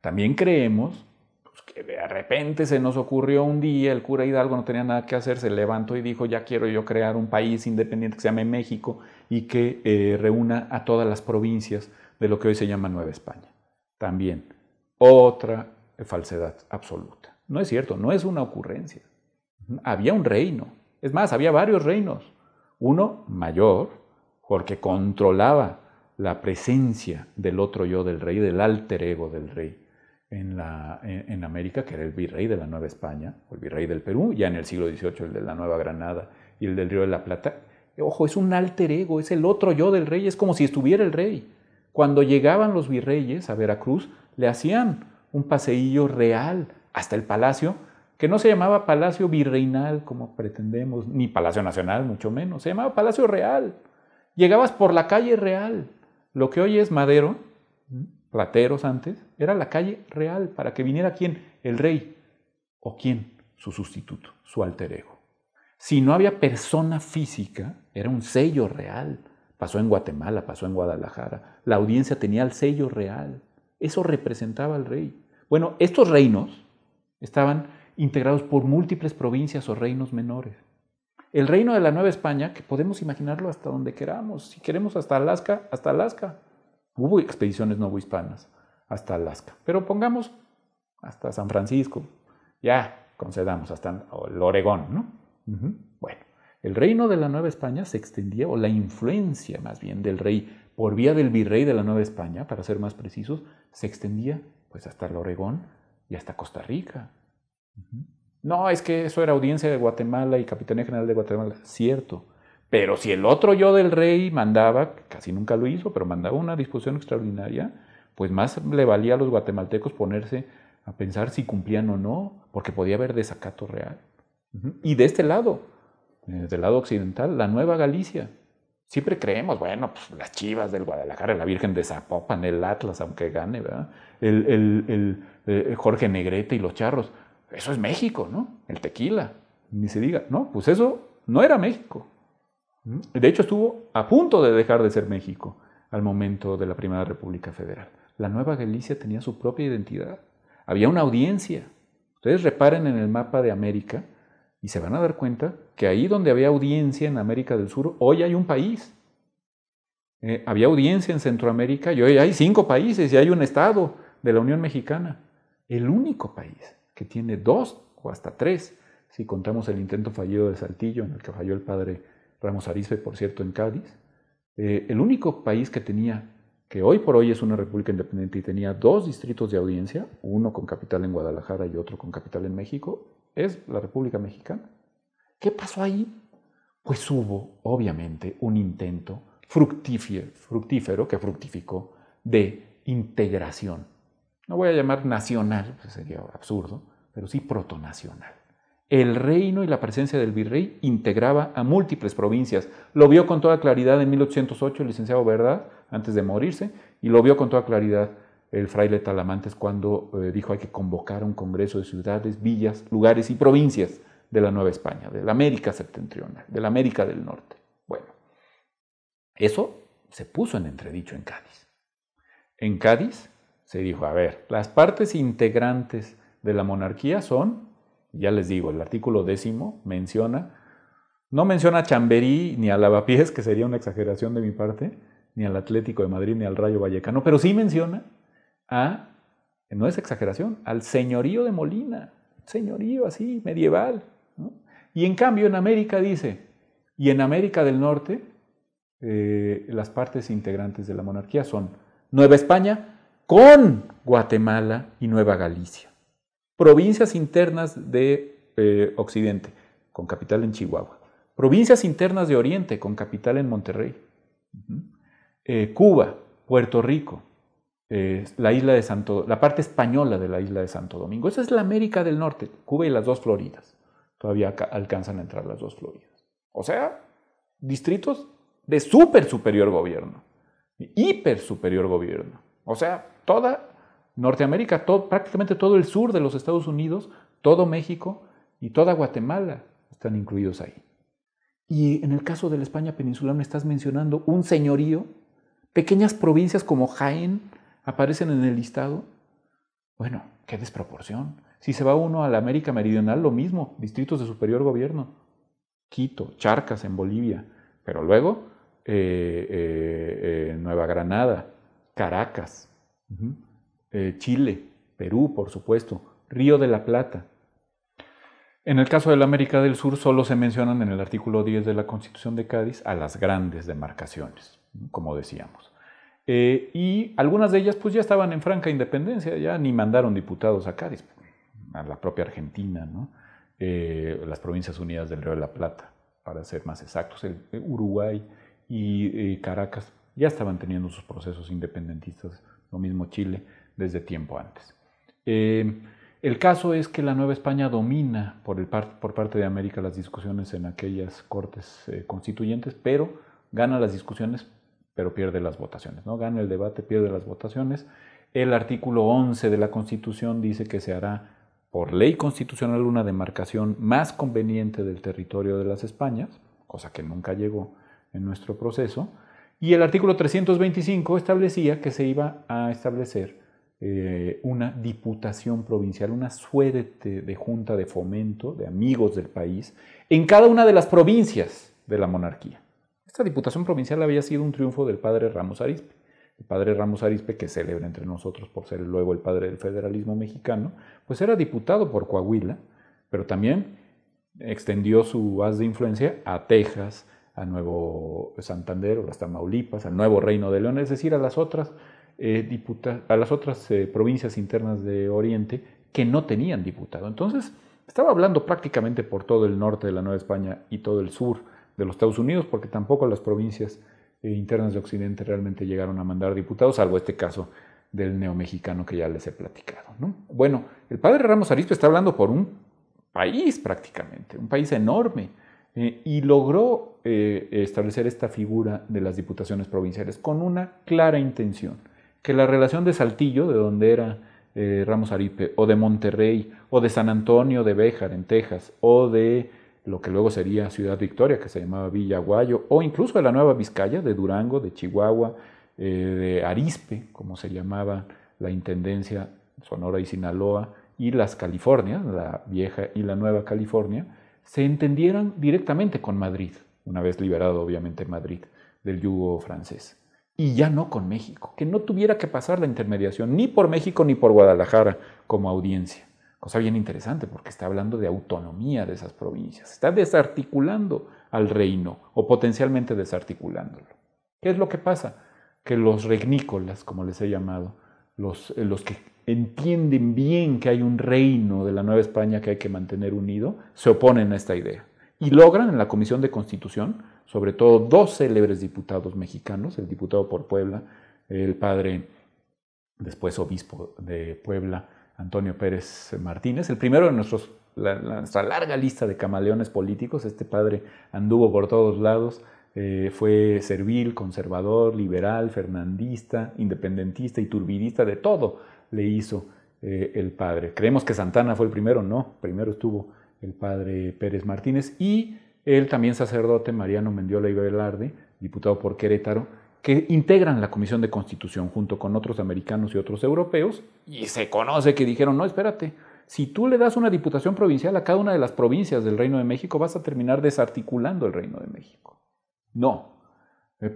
También creemos pues, que de repente se nos ocurrió un día, el cura Hidalgo no tenía nada que hacer, se levantó y dijo, ya quiero yo crear un país independiente que se llame México y que eh, reúna a todas las provincias de lo que hoy se llama Nueva España. También otra falsedad absoluta. No es cierto, no es una ocurrencia. Había un reino, es más, había varios reinos. Uno mayor, porque controlaba la presencia del otro yo del rey, del alter ego del rey en, la, en, América, que era el virrey de la Nueva España, el virrey del Perú, ya en el siglo XVIII el de la Nueva Granada y el del Río de la Plata. Ojo, es un alter ego, es el otro yo del rey, es como si estuviera el rey. Cuando llegaban los virreyes a Veracruz, le hacían un paseillo real hasta el palacio que no se llamaba Palacio Virreinal como pretendemos, ni Palacio Nacional, mucho menos, se llamaba Palacio Real. Llegabas por la calle Real. Lo que hoy es Madero, Plateros antes, era la calle Real, para que viniera quién, el rey, o quién, su sustituto, su alter ego. Si no había persona física, era un sello real. Pasó en Guatemala, pasó en Guadalajara. La audiencia tenía el sello real. Eso representaba al rey. Bueno, estos reinos estaban integrados por múltiples provincias o reinos menores. El reino de la Nueva España, que podemos imaginarlo hasta donde queramos, si queremos hasta Alaska, hasta Alaska. Hubo expediciones novohispanas hasta Alaska, pero pongamos hasta San Francisco, ya concedamos hasta el Oregón, ¿no? Bueno, el reino de la Nueva España se extendía, o la influencia más bien del rey por vía del virrey de la Nueva España, para ser más precisos, se extendía pues hasta el Oregón y hasta Costa Rica, no, es que eso era audiencia de Guatemala y Capitanía General de Guatemala. Cierto. Pero si el otro yo del rey mandaba, casi nunca lo hizo, pero mandaba una disposición extraordinaria, pues más le valía a los guatemaltecos ponerse a pensar si cumplían o no, porque podía haber desacato real. Y de este lado, eh, del lado occidental, la Nueva Galicia. Siempre creemos, bueno, pues las chivas del Guadalajara, la Virgen de Zapopan, el Atlas, aunque gane, ¿verdad? El, el eh, Jorge Negrete y los charros. Eso es México, ¿no? El tequila. Ni se diga, no, pues eso no era México. De hecho, estuvo a punto de dejar de ser México al momento de la Primera República Federal. La Nueva Galicia tenía su propia identidad. Había una audiencia. Ustedes reparen en el mapa de América y se van a dar cuenta que ahí donde había audiencia en América del Sur, hoy hay un país. Eh, había audiencia en Centroamérica y hoy hay cinco países y hay un estado de la Unión Mexicana. El único país que tiene dos o hasta tres, si contamos el intento fallido de Saltillo, en el que falló el padre Ramos Arizpe, por cierto, en Cádiz, eh, el único país que tenía que hoy por hoy es una república independiente y tenía dos distritos de audiencia, uno con capital en Guadalajara y otro con capital en México, es la República Mexicana. ¿Qué pasó ahí? Pues hubo, obviamente, un intento fructífero, que fructificó de integración. No voy a llamar nacional, pues sería absurdo, pero sí protonacional. El reino y la presencia del virrey integraba a múltiples provincias. Lo vio con toda claridad en 1808 el licenciado Verdad, antes de morirse, y lo vio con toda claridad el fraile Talamantes cuando eh, dijo hay que convocar un congreso de ciudades, villas, lugares y provincias de la Nueva España, de la América septentrional, de la América del Norte. Bueno, eso se puso en entredicho en Cádiz. En Cádiz se dijo, a ver, las partes integrantes de la monarquía son, ya les digo, el artículo décimo menciona, no menciona a Chamberí ni a Lavapiés, que sería una exageración de mi parte, ni al Atlético de Madrid ni al Rayo Vallecano, pero sí menciona a, no es exageración, al señorío de Molina, señorío así, medieval. Y en cambio en América dice, y en América del Norte, eh, las partes integrantes de la monarquía son Nueva España con Guatemala y Nueva Galicia, provincias internas de eh, Occidente, con capital en Chihuahua, provincias internas de Oriente, con capital en Monterrey, eh, Cuba, Puerto Rico, la isla de Santo, la parte española de la isla de Santo Domingo. Esa es la América del Norte, Cuba y las dos Floridas. Todavía alcanzan a entrar las dos Floridas. O sea, distritos de súper superior gobierno, hiper superior gobierno. O sea, toda Norteamérica, prácticamente todo el sur de los Estados Unidos, todo México y toda Guatemala están incluidos ahí. Y en el caso de la España peninsular me estás mencionando un señorío, pequeñas provincias como Jaén, aparecen en el listado. Bueno, qué desproporción. Si se va uno a la América Meridional, lo mismo, distritos de superior gobierno. Quito, Charcas en Bolivia, pero luego eh, eh, eh, Nueva Granada, Caracas, Chile, Perú, por supuesto, Río de la Plata. En el caso de la América del Sur solo se mencionan en el artículo 10 de la Constitución de Cádiz a las grandes demarcaciones, como decíamos. Eh, y algunas de ellas pues ya estaban en franca independencia, ya ni mandaron diputados a Cádiz, a la propia Argentina, eh, las Provincias Unidas del Río de la Plata, para ser más exactos, el, eh, Uruguay y Caracas ya estaban teniendo sus procesos independentistas, lo mismo Chile, desde tiempo antes. el caso es que la Nueva España domina por, el por parte de América las discusiones en aquellas cortes constituyentes, pero gana las discusiones pero pierde las votaciones. ¿no? Gana el debate, pierde las votaciones. El artículo 11 de la Constitución dice que se hará por ley constitucional una demarcación más conveniente del territorio de las Españas, cosa que nunca llegó en nuestro proceso. Y el artículo 325 establecía que se iba a establecer eh, una diputación provincial, una suerte de junta de fomento, de amigos del país, en cada una de las provincias de la monarquía. Esta diputación provincial había sido un triunfo del padre Ramos Arispe. El padre Ramos Arispe, que celebra entre nosotros por ser luego el padre del federalismo mexicano, pues era diputado por Coahuila, pero también extendió su haz de influencia a Texas, a Nuevo Santander o las Tamaulipas, al Nuevo Reino de León, es decir, a las otras, eh, a las otras eh, provincias internas de Oriente que no tenían diputado. Entonces, estaba hablando prácticamente por todo el norte de la Nueva España y todo el sur de los Estados Unidos, porque tampoco las provincias eh, internas de Occidente realmente llegaron a mandar diputados, salvo este caso del neomexicano que ya les he platicado. Bueno, el padre Ramos Arispe está hablando por un país prácticamente, un país enorme, y logró establecer esta figura de las diputaciones provinciales con una clara intención, que la relación de Saltillo, de donde era Ramos Arispe, o de Monterrey, o de San Antonio de Béjar, en Texas, o de lo que luego sería Ciudad Victoria, que se llamaba Villaguayo, o incluso de la Nueva Vizcaya, de Durango, de Chihuahua, eh, de Arispe, como se llamaba la Intendencia Sonora y Sinaloa, y las Californias, la vieja y la nueva California, se entendieran directamente con Madrid, una vez liberado obviamente Madrid del yugo francés, y ya no con México, que no tuviera que pasar la intermediación ni por México ni por Guadalajara como audiencia. Cosa bien interesante porque está hablando de autonomía de esas provincias. Está desarticulando al reino o potencialmente desarticulándolo. ¿Qué es lo que pasa? que los regnícolas, como les he llamado, los, eh, los que entienden bien que hay un reino de la Nueva España que hay que mantener unido, se oponen a esta idea. Y logran en la Comisión de Constitución, sobre todo dos célebres diputados mexicanos, el diputado por Puebla, el padre, después obispo de Puebla, Antonio Pérez Martínez, el primero de nuestros, nuestra larga lista de camaleones políticos, este padre anduvo por todos lados, eh, fue servil, conservador, liberal, fernandista, independentista y turbidista, de todo le hizo eh, el padre. Creemos que Santana fue el primero, no, primero estuvo el padre Pérez Martínez y el también sacerdote Mariano Mendiola y Velarde, diputado por Querétaro, que integran la Comisión de Constitución junto con otros americanos y otros europeos, y se conoce que dijeron, no, espérate, si tú le das una diputación provincial a cada una de las provincias del Reino de México, vas a terminar desarticulando el Reino de México. No,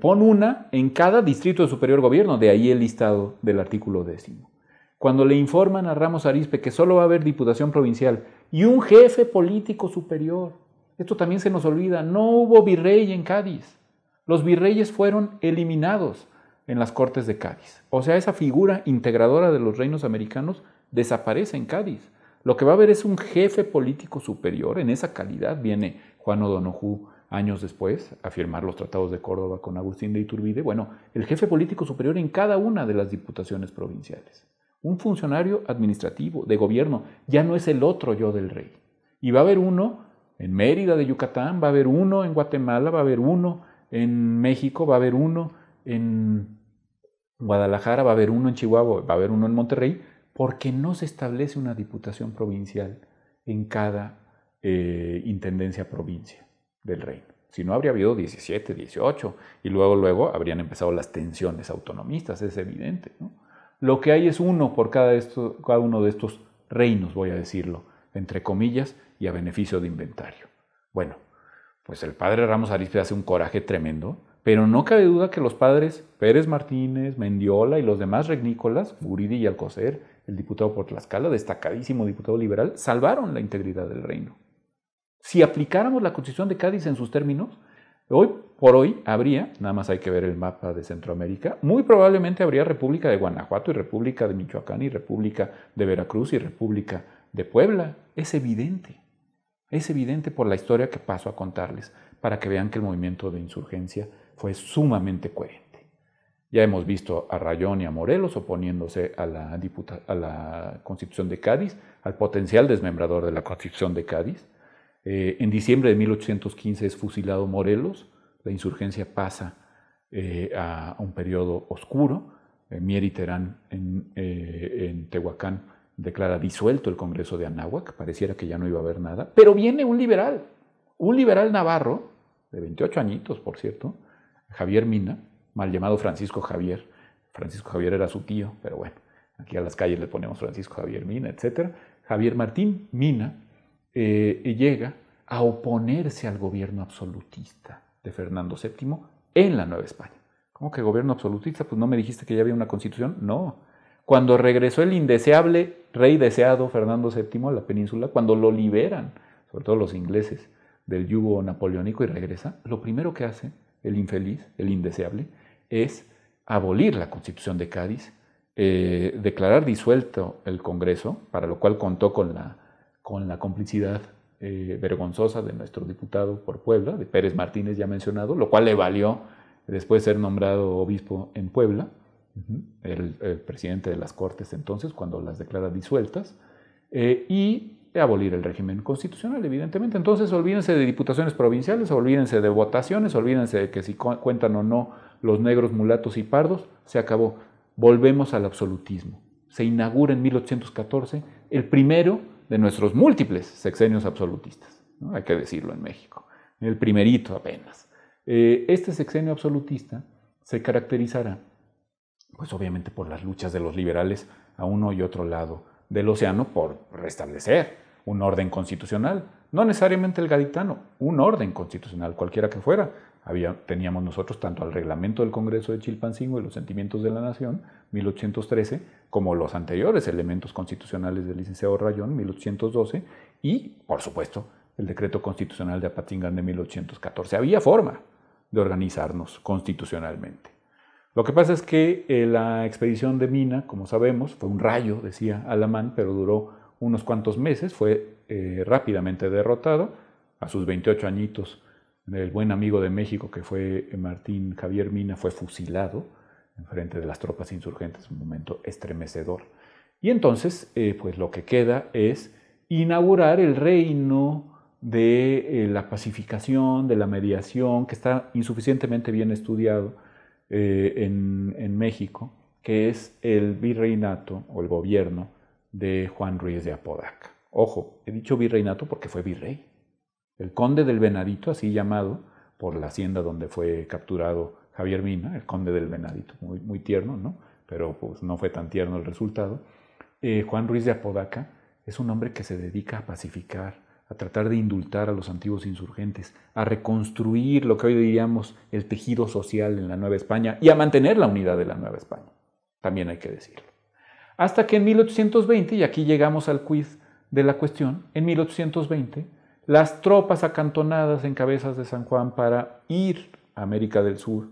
pon una en cada distrito de superior gobierno, de ahí el listado del artículo décimo. Cuando le informan a Ramos Arispe que solo va a haber diputación provincial y un jefe político superior, esto también se nos olvida, no hubo virrey en Cádiz. Los virreyes fueron eliminados en las Cortes de Cádiz. O sea, esa figura integradora de los reinos americanos desaparece en Cádiz. Lo que va a haber es un jefe político superior. En esa calidad viene Juan O'Donoghue años después a firmar los tratados de Córdoba con Agustín de Iturbide. Bueno, el jefe político superior en cada una de las diputaciones provinciales. Un funcionario administrativo, de gobierno, ya no es el otro yo del rey. Y va a haber uno en Mérida de Yucatán, va a haber uno en Guatemala, va a haber uno en México, va a haber uno en Guadalajara, va a haber uno en Chihuahua, va a haber uno en Monterrey, porque no se establece una diputación provincial en cada eh, intendencia provincia del reino. Si no, habría habido 17, 18, y luego, luego habrían empezado las tensiones autonomistas, es evidente. Lo que hay es uno por cada, uno de estos reinos, voy a decirlo, entre comillas, y a beneficio de inventario. Bueno, pues el padre Ramos Arizpe hace un coraje tremendo, pero no cabe duda que los padres Pérez Martínez, Mendiola y los demás regnícolas, Buridi y Alcocer, el diputado por Tlaxcala, destacadísimo diputado liberal, salvaron la integridad del reino. Si aplicáramos la Constitución de Cádiz en sus términos, hoy por hoy habría, nada más hay que ver el mapa de Centroamérica, muy probablemente habría República de Guanajuato y República de Michoacán y República de Veracruz y República de Puebla. Es evidente. Es evidente por la historia que paso a contarles, para que vean que el movimiento de insurgencia fue sumamente coherente. Ya hemos visto a Rayón y a Morelos oponiéndose a la, a la Constitución de Cádiz, al potencial desmembrador de la Constitución de Cádiz. Eh, en diciembre de 1815 es fusilado Morelos, la insurgencia pasa eh, a, un periodo oscuro. Eh, Mier y Terán en, en Tehuacán declara disuelto el Congreso de Anáhuac, pareciera que ya no iba a haber nada, pero viene un liberal, un liberal navarro, de 28 añitos, por cierto, Javier Mina, mal llamado Francisco Javier. Francisco Javier era su tío, pero bueno, aquí a las calles le ponemos Francisco Javier Mina, etc. Javier Martín Mina eh, llega a oponerse al gobierno absolutista de Fernando VII en la Nueva España. ¿Cómo que gobierno absolutista? Pues no me dijiste que ya había una constitución. No, cuando regresó el indeseable rey deseado Fernando VII a la península, cuando lo liberan, sobre todo los ingleses, del yugo napoleónico y regresa, lo primero que hace el infeliz, el indeseable, es abolir la constitución de Cádiz, eh, declarar disuelto el Congreso, para lo cual contó con la, con la complicidad eh, vergonzosa de nuestro diputado por Puebla, de Pérez Martínez ya mencionado, lo cual le valió después ser nombrado obispo en Puebla, el, presidente de las Cortes entonces, cuando las declara disueltas, eh, y abolir el régimen constitucional, evidentemente. Entonces, olvídense de diputaciones provinciales, olvídense de votaciones, olvídense de que si cuentan o no los negros, mulatos y pardos, se acabó. Volvemos al absolutismo. Se inaugura en 1814 el primero de nuestros múltiples sexenios absolutistas, hay que decirlo en México, el primerito apenas. Eh, este sexenio absolutista se caracterizará pues obviamente por las luchas de los liberales a uno y otro lado del océano por restablecer un orden constitucional, no necesariamente el gaditano, un orden constitucional, cualquiera que fuera. Había, teníamos nosotros tanto al reglamento del Congreso de Chilpancingo y los sentimientos de la Nación, 1813, como los anteriores elementos constitucionales del licenciado Rayón, 1812, y, por supuesto, el decreto constitucional de Apatzingán de 1814. Había forma de organizarnos constitucionalmente. Lo que pasa es que eh, la expedición de Mina, como sabemos, fue un rayo, decía Alamán, pero duró unos cuantos meses, fue eh, rápidamente derrotado. A sus 28 añitos, el buen amigo de México, que fue Martín Javier Mina, fue fusilado en frente de las tropas insurgentes, un momento estremecedor. Y entonces, eh, pues lo que queda es inaugurar el reino de la pacificación, de la mediación, que está insuficientemente bien estudiado eh, en, México, que es el virreinato o el gobierno de Juan Ruiz de Apodaca. Ojo, he dicho virreinato porque fue virrey. El conde del Venadito, así llamado por la hacienda donde fue capturado Javier Mina, el conde del Venadito, muy, tierno, ¿no? Pero pues no fue tan tierno el resultado. Eh, Juan Ruiz de Apodaca es un hombre que se dedica a pacificar, tratar de indultar a los antiguos insurgentes, a reconstruir lo que hoy diríamos el tejido social en la Nueva España y a mantener la unidad de la Nueva España. También hay que decirlo. Hasta que en 1820, y aquí llegamos al quiz de la cuestión, en 1820, las tropas acantonadas en cabezas de San Juan para ir a América del Sur,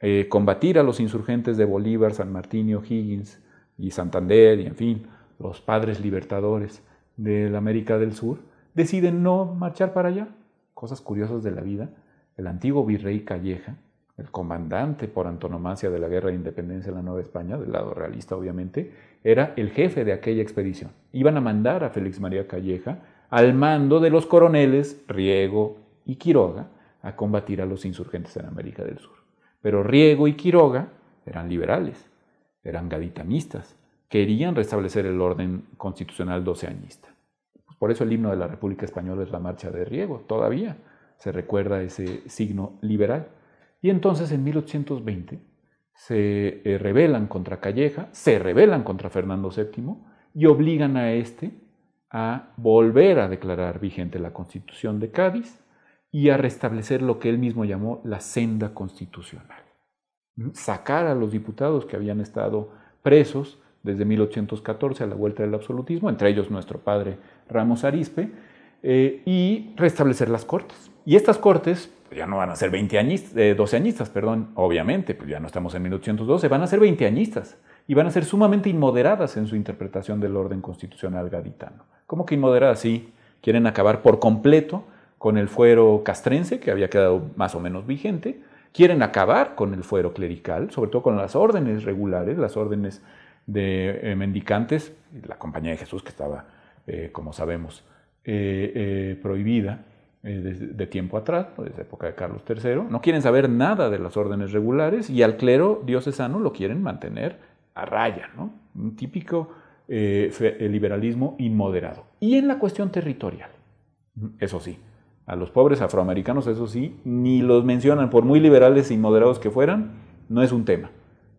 eh, combatir a los insurgentes de Bolívar, San Martín y O'Higgins y Santander, y en fin, los padres libertadores de la América del Sur, deciden no marchar para allá. Cosas curiosas de la vida. El antiguo virrey Calleja, el comandante por antonomasia de la guerra de independencia en la Nueva España, del lado realista obviamente, era el jefe de aquella expedición. Iban a mandar a Félix María Calleja al mando de los coroneles Riego y Quiroga a combatir a los insurgentes en América del Sur. Pero Riego y Quiroga eran liberales, eran gaditanistas, querían restablecer el orden constitucional doceañista. Por eso el himno de la República Española es la marcha de Riego, todavía se recuerda ese signo liberal. Y entonces en 1820 se eh, rebelan contra Calleja, se rebelan contra Fernando VII y obligan a este a volver a declarar vigente la Constitución de Cádiz y a restablecer lo que él mismo llamó la senda constitucional. Sacar a los diputados que habían estado presos desde 1814 a la vuelta del absolutismo, entre ellos nuestro padre Ramos Arispe, eh, y restablecer las cortes. Y estas cortes ya no van a ser 20 añistas, 12 añistas, perdón, obviamente, pues ya no estamos en 1812, van a ser 20 añistas y van a ser sumamente inmoderadas en su interpretación del orden constitucional gaditano. ¿Cómo que inmoderadas? Sí, quieren acabar por completo con el fuero castrense, que había quedado más o menos vigente, quieren acabar con el fuero clerical, sobre todo con las órdenes regulares, las órdenes de eh, mendicantes, la Compañía de Jesús que estaba, eh, como sabemos, eh, prohibida de, tiempo atrás, desde época de Carlos III, no quieren saber nada de las órdenes regulares y al clero diocesano lo quieren mantener a raya, ¿no? un típico liberalismo inmoderado. Y en la cuestión territorial, eso sí, a los pobres afroamericanos, eso sí, ni los mencionan, por muy liberales e inmoderados que fueran, no es un tema.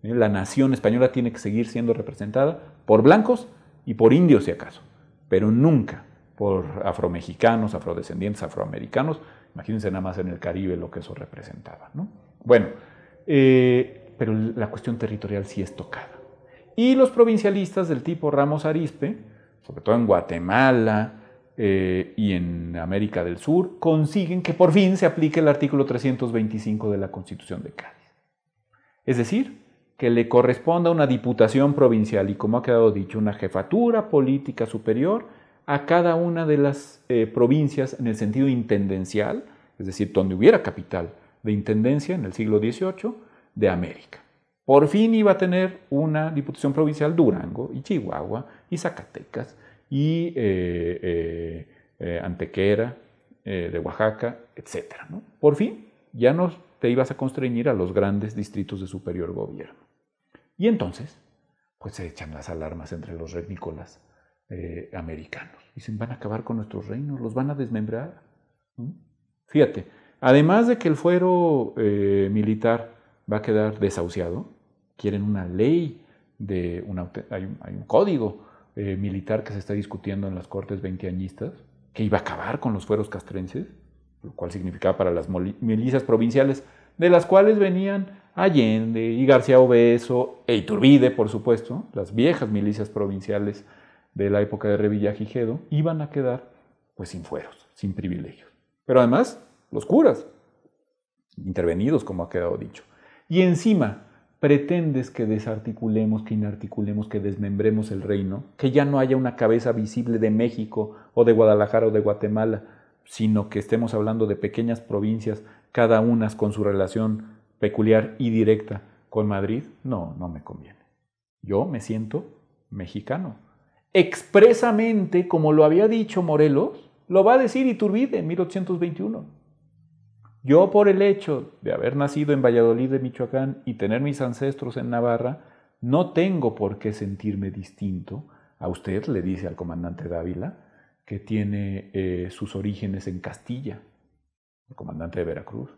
¿eh? La nación española tiene que seguir siendo representada por blancos y por indios, si acaso, pero nunca por afromexicanos, afrodescendientes, afroamericanos. Imagínense nada más en el Caribe lo que eso representaba. Bueno, eh, pero la cuestión territorial sí es tocada. Y los provincialistas del tipo Ramos Arispe, sobre todo en Guatemala eh, y en América del Sur, consiguen que por fin se aplique el artículo 325 de la Constitución de Cádiz. Es decir, que le corresponda una diputación provincial y, como ha quedado dicho, una jefatura política superior a cada una de las eh, provincias en el sentido intendencial, es decir, donde hubiera capital de intendencia en el siglo XVIII de América. Por fin iba a tener una diputación provincial Durango y Chihuahua y Zacatecas y eh, eh, Antequera de Oaxaca, etc. Por fin ya no te ibas a constreñir a los grandes distritos de superior gobierno. Y entonces, pues se echan las alarmas entre los renícolas eh, americanos. Dicen, van a acabar con nuestros reinos, los van a desmembrar. Fíjate, además de que el fuero eh, militar va a quedar desahuciado, quieren una ley, de hay, un, código eh, militar que se está discutiendo en las cortes veinteañistas, que iba a acabar con los fueros castrenses, lo cual significaba para las milicias provinciales, de las cuales venían Allende y García Obeso e Iturbide, por supuesto, las viejas milicias provinciales de la época de Revillagigedo, iban a quedar pues sin fueros, sin privilegios. Pero además, los curas, intervenidos, como ha quedado dicho. Y encima, pretendes que desarticulemos, que inarticulemos, que desmembremos el reino, que ya no haya una cabeza visible de México o de Guadalajara o de Guatemala, sino que estemos hablando de pequeñas provincias, cada una con su relación peculiar y directa con Madrid, no, no me conviene. Yo me siento mexicano. Expresamente, como lo había dicho Morelos, lo va a decir Iturbide en 1821. Yo por el hecho de haber nacido en Valladolid de Michoacán y tener mis ancestros en Navarra, no tengo por qué sentirme distinto. A usted le dice al comandante Dávila que tiene eh, sus orígenes en Castilla, el comandante de Veracruz.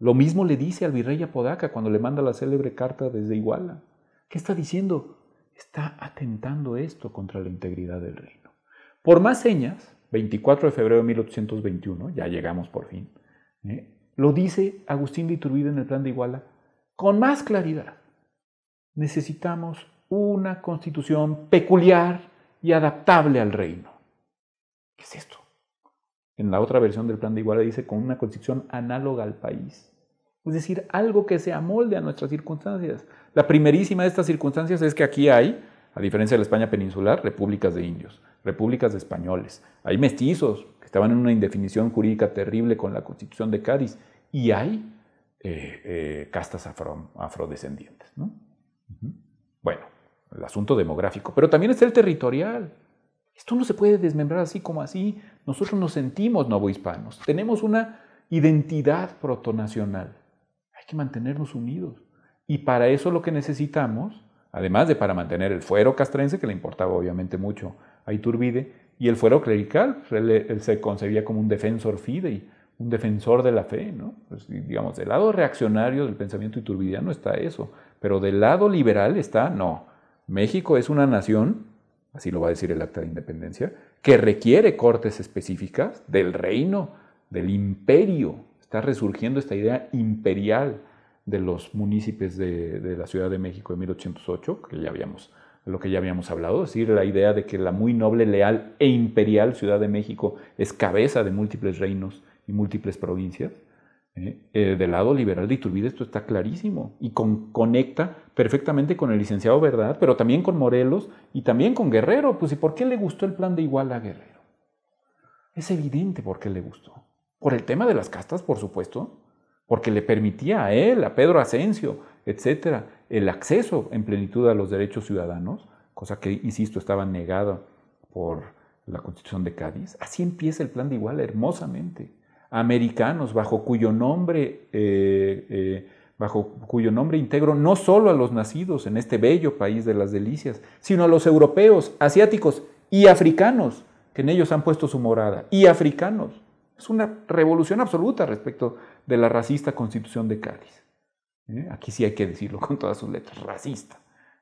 Lo mismo le dice al virrey Apodaca cuando le manda la célebre carta desde Iguala. ¿Qué está diciendo? Está atentando esto contra la integridad del reino. Por más señas, 24 de febrero de 1821, ya llegamos por fin, ¿eh? lo dice Agustín de Iturbide en el plan de Iguala con más claridad. Necesitamos una constitución peculiar y adaptable al reino. ¿Qué es esto? En la otra versión del plan de Iguala dice con una constitución análoga al país. Es decir, algo que se amolde a nuestras circunstancias. La primerísima de estas circunstancias es que aquí hay, a diferencia de la España peninsular, repúblicas de indios, repúblicas de españoles. Hay mestizos que estaban en una indefinición jurídica terrible con la constitución de Cádiz y hay eh, eh, castas afrodescendientes. Bueno, el asunto demográfico, pero también está el territorial. Esto no se puede desmembrar así como así. Nosotros nos sentimos novohispanos, tenemos una identidad protonacional que mantenernos unidos. Y para eso lo que necesitamos, además de para mantener el fuero castrense, que le importaba obviamente mucho a Iturbide, y el fuero clerical, pues, él, se concebía como un defensor fidei, un defensor de la fe, ¿no? Pues, digamos, del lado reaccionario del pensamiento iturbidiano está eso, pero del lado liberal está, no, México es una nación, así lo va a decir el acta de independencia, que requiere cortes específicas del reino, del imperio, está resurgiendo esta idea imperial de los municipios de, la Ciudad de México de 1808, que ya habíamos, lo que ya habíamos hablado, es decir, la idea de que la muy noble, leal e imperial Ciudad de México es cabeza de múltiples reinos y múltiples provincias. ¿eh? Eh, del lado liberal de Iturbide esto está clarísimo y conecta perfectamente con el licenciado Verdad, pero también con Morelos y también con Guerrero. Pues ¿y por qué le gustó el plan de Iguala a Guerrero? Es evidente por qué le gustó. Por el tema de las castas, por supuesto, porque le permitía a él, a Pedro Asensio, etcétera, el acceso en plenitud a los derechos ciudadanos, cosa que, insisto, estaba negada por la Constitución de Cádiz. Así empieza el plan de Iguala, hermosamente. Americanos, bajo cuyo nombre, eh, eh, bajo cuyo nombre integro no solo a los nacidos en este bello país de las delicias, sino a los europeos, asiáticos y africanos, que en ellos han puesto su morada, y africanos es una revolución absoluta respecto de la racista constitución de Cádiz. ¿eh? Aquí sí hay que decirlo con todas sus letras, racista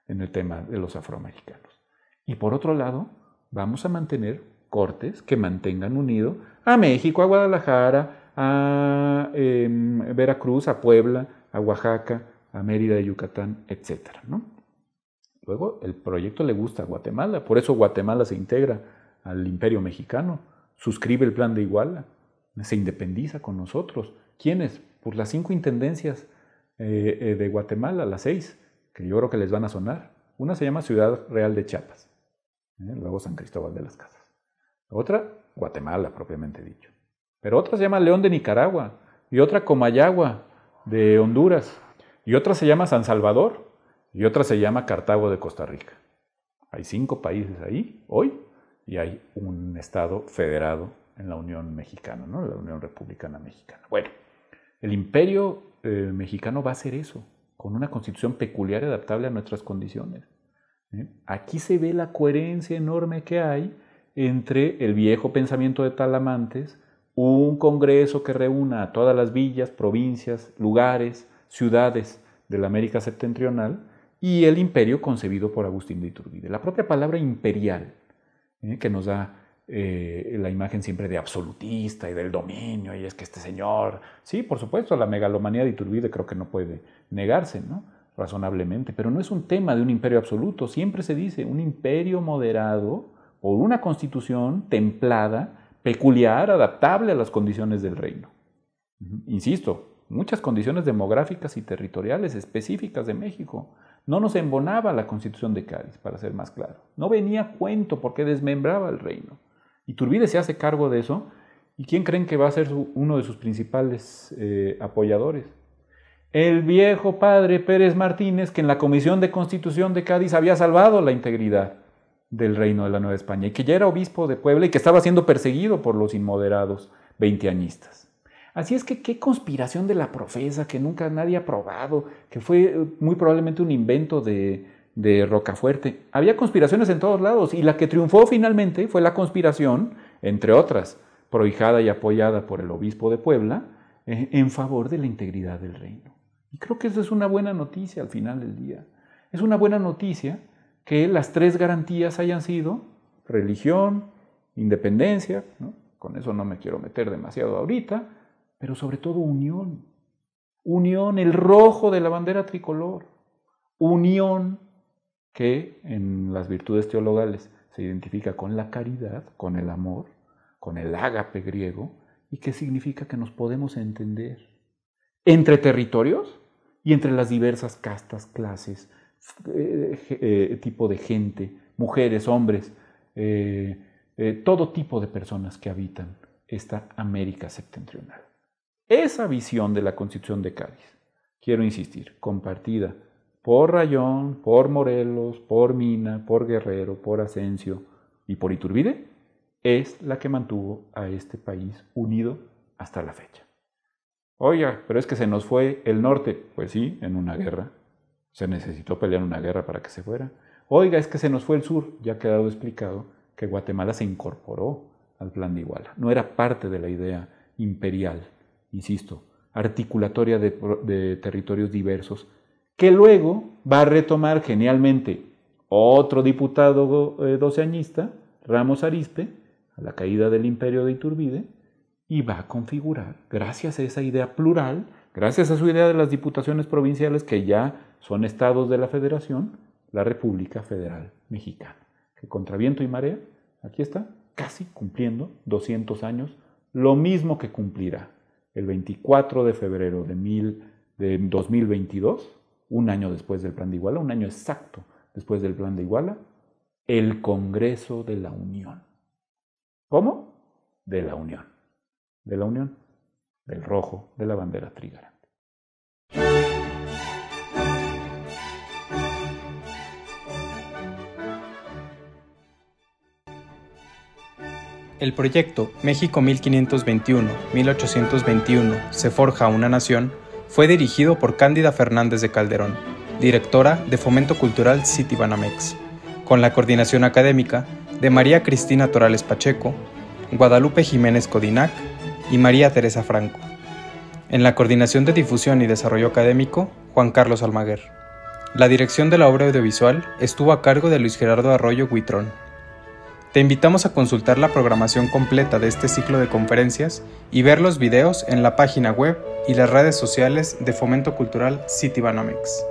en el tema de los afroamericanos. Y por otro lado, vamos a mantener cortes que mantengan unido a México, a Guadalajara, a em, Veracruz, a Puebla, a Oaxaca, a Mérida de Yucatán, etc. Luego, el proyecto le gusta a Guatemala, por eso Guatemala se integra al imperio mexicano, suscribe el plan de Iguala, se independiza con nosotros. ¿Quiénes? Pues las cinco intendencias eh, eh, de Guatemala, las seis, que yo creo que les van a sonar. Una se llama Ciudad Real de Chiapas, ¿eh? luego San Cristóbal de las Casas. Otra, Guatemala, propiamente dicho. Pero otra se llama León de Nicaragua, y otra Comayagua de Honduras, y otra se llama San Salvador, y otra se llama Cartago de Costa Rica. Hay cinco países ahí hoy y hay un Estado federado en la Unión Mexicana, ¿no? la Unión Republicana Mexicana. Bueno, el imperio eh, mexicano va a hacer eso, con una constitución peculiar y adaptable a nuestras condiciones. ¿eh? Aquí se ve la coherencia enorme que hay entre el viejo pensamiento de Talamantes, un congreso que reúna a todas las villas, provincias, lugares, ciudades de la América septentrional, y el imperio concebido por Agustín de Iturbide. La propia palabra imperial, ¿eh? que nos da eh, la imagen siempre de absolutista y del dominio, y es que este señor, sí, por supuesto, la megalomanía de Iturbide creo que no puede negarse, ¿no? Razonablemente, pero no es un tema de un imperio absoluto, siempre se dice un imperio moderado por una constitución templada, peculiar, adaptable a las condiciones del reino. Insisto, muchas condiciones demográficas y territoriales específicas de México. No nos embonaba la constitución de Cádiz, para ser más claro. No venía cuento porque desmembraba el reino. Iturbide se hace cargo de eso. ¿Y quién creen que va a ser uno de sus principales eh, apoyadores? El viejo padre Pérez Martínez, que en la Comisión de Constitución de Cádiz había salvado la integridad del reino de la Nueva España y que ya era obispo de Puebla y que estaba siendo perseguido por los inmoderados veinteañistas. Así es que qué conspiración de la profesa que nunca nadie ha probado, que fue eh, muy probablemente un invento de, de Rocafuerte. Había conspiraciones en todos lados y la que triunfó finalmente fue la conspiración, entre otras, prohijada y apoyada por el obispo de Puebla, eh, en favor de la integridad del reino. Y creo que eso es una buena noticia al final del día. Es una buena noticia que las tres garantías hayan sido religión, independencia, con eso no me quiero meter demasiado ahorita, pero sobre todo unión. Unión, el rojo de la bandera tricolor. Unión que en las virtudes teologales se identifica con la caridad, con el amor, con el ágape griego, y que significa que nos podemos entender entre territorios y entre las diversas castas, clases, eh, eh, tipo de gente, mujeres, hombres, eh, todo tipo de personas que habitan esta América septentrional. Esa visión de la Constitución de Cádiz, quiero insistir, compartida por Rayón, por Morelos, por Mina, por Guerrero, por Asensio y por Iturbide, es la que mantuvo a este país unido hasta la fecha. Oiga, pero es que se nos fue el norte. Pues sí, en una guerra. Se necesitó pelear una guerra para que se fuera. Oiga, es que se nos fue el sur. Ya ha quedado explicado que Guatemala se incorporó al plan de Iguala. No era parte de la idea imperial, insisto, articulatoria de, territorios diversos, que luego va a retomar genialmente otro diputado eh, doceañista, Ramos Arispe, a la caída del imperio de Iturbide, y va a configurar, gracias a esa idea plural, gracias a su idea de las diputaciones provinciales que ya son estados de la federación, la República Federal Mexicana, que contra viento y marea, aquí está, casi cumpliendo 200 años, lo mismo que cumplirá el 24 de febrero de, mil, de 2022, un año después del Plan de Iguala, un año exacto después del Plan de Iguala, el Congreso de la Unión. ¿Cómo? De la Unión. De la Unión. Del rojo de la bandera trígara. El proyecto México 1521-1821 se forja una nación fue dirigido por Cándida Fernández de Calderón, directora de Fomento Cultural Citibanamex, con la coordinación académica de María Cristina Torales Pacheco, Guadalupe Jiménez Codinac y María Teresa Franco. En la coordinación de difusión y desarrollo académico, Juan Carlos Almaguer. La dirección de la obra audiovisual estuvo a cargo de Luis Gerardo Arroyo Huitrón. Te invitamos a consultar la programación completa de este ciclo de conferencias y ver los videos en la página web y las redes sociales de Fomento Cultural Citibanamex.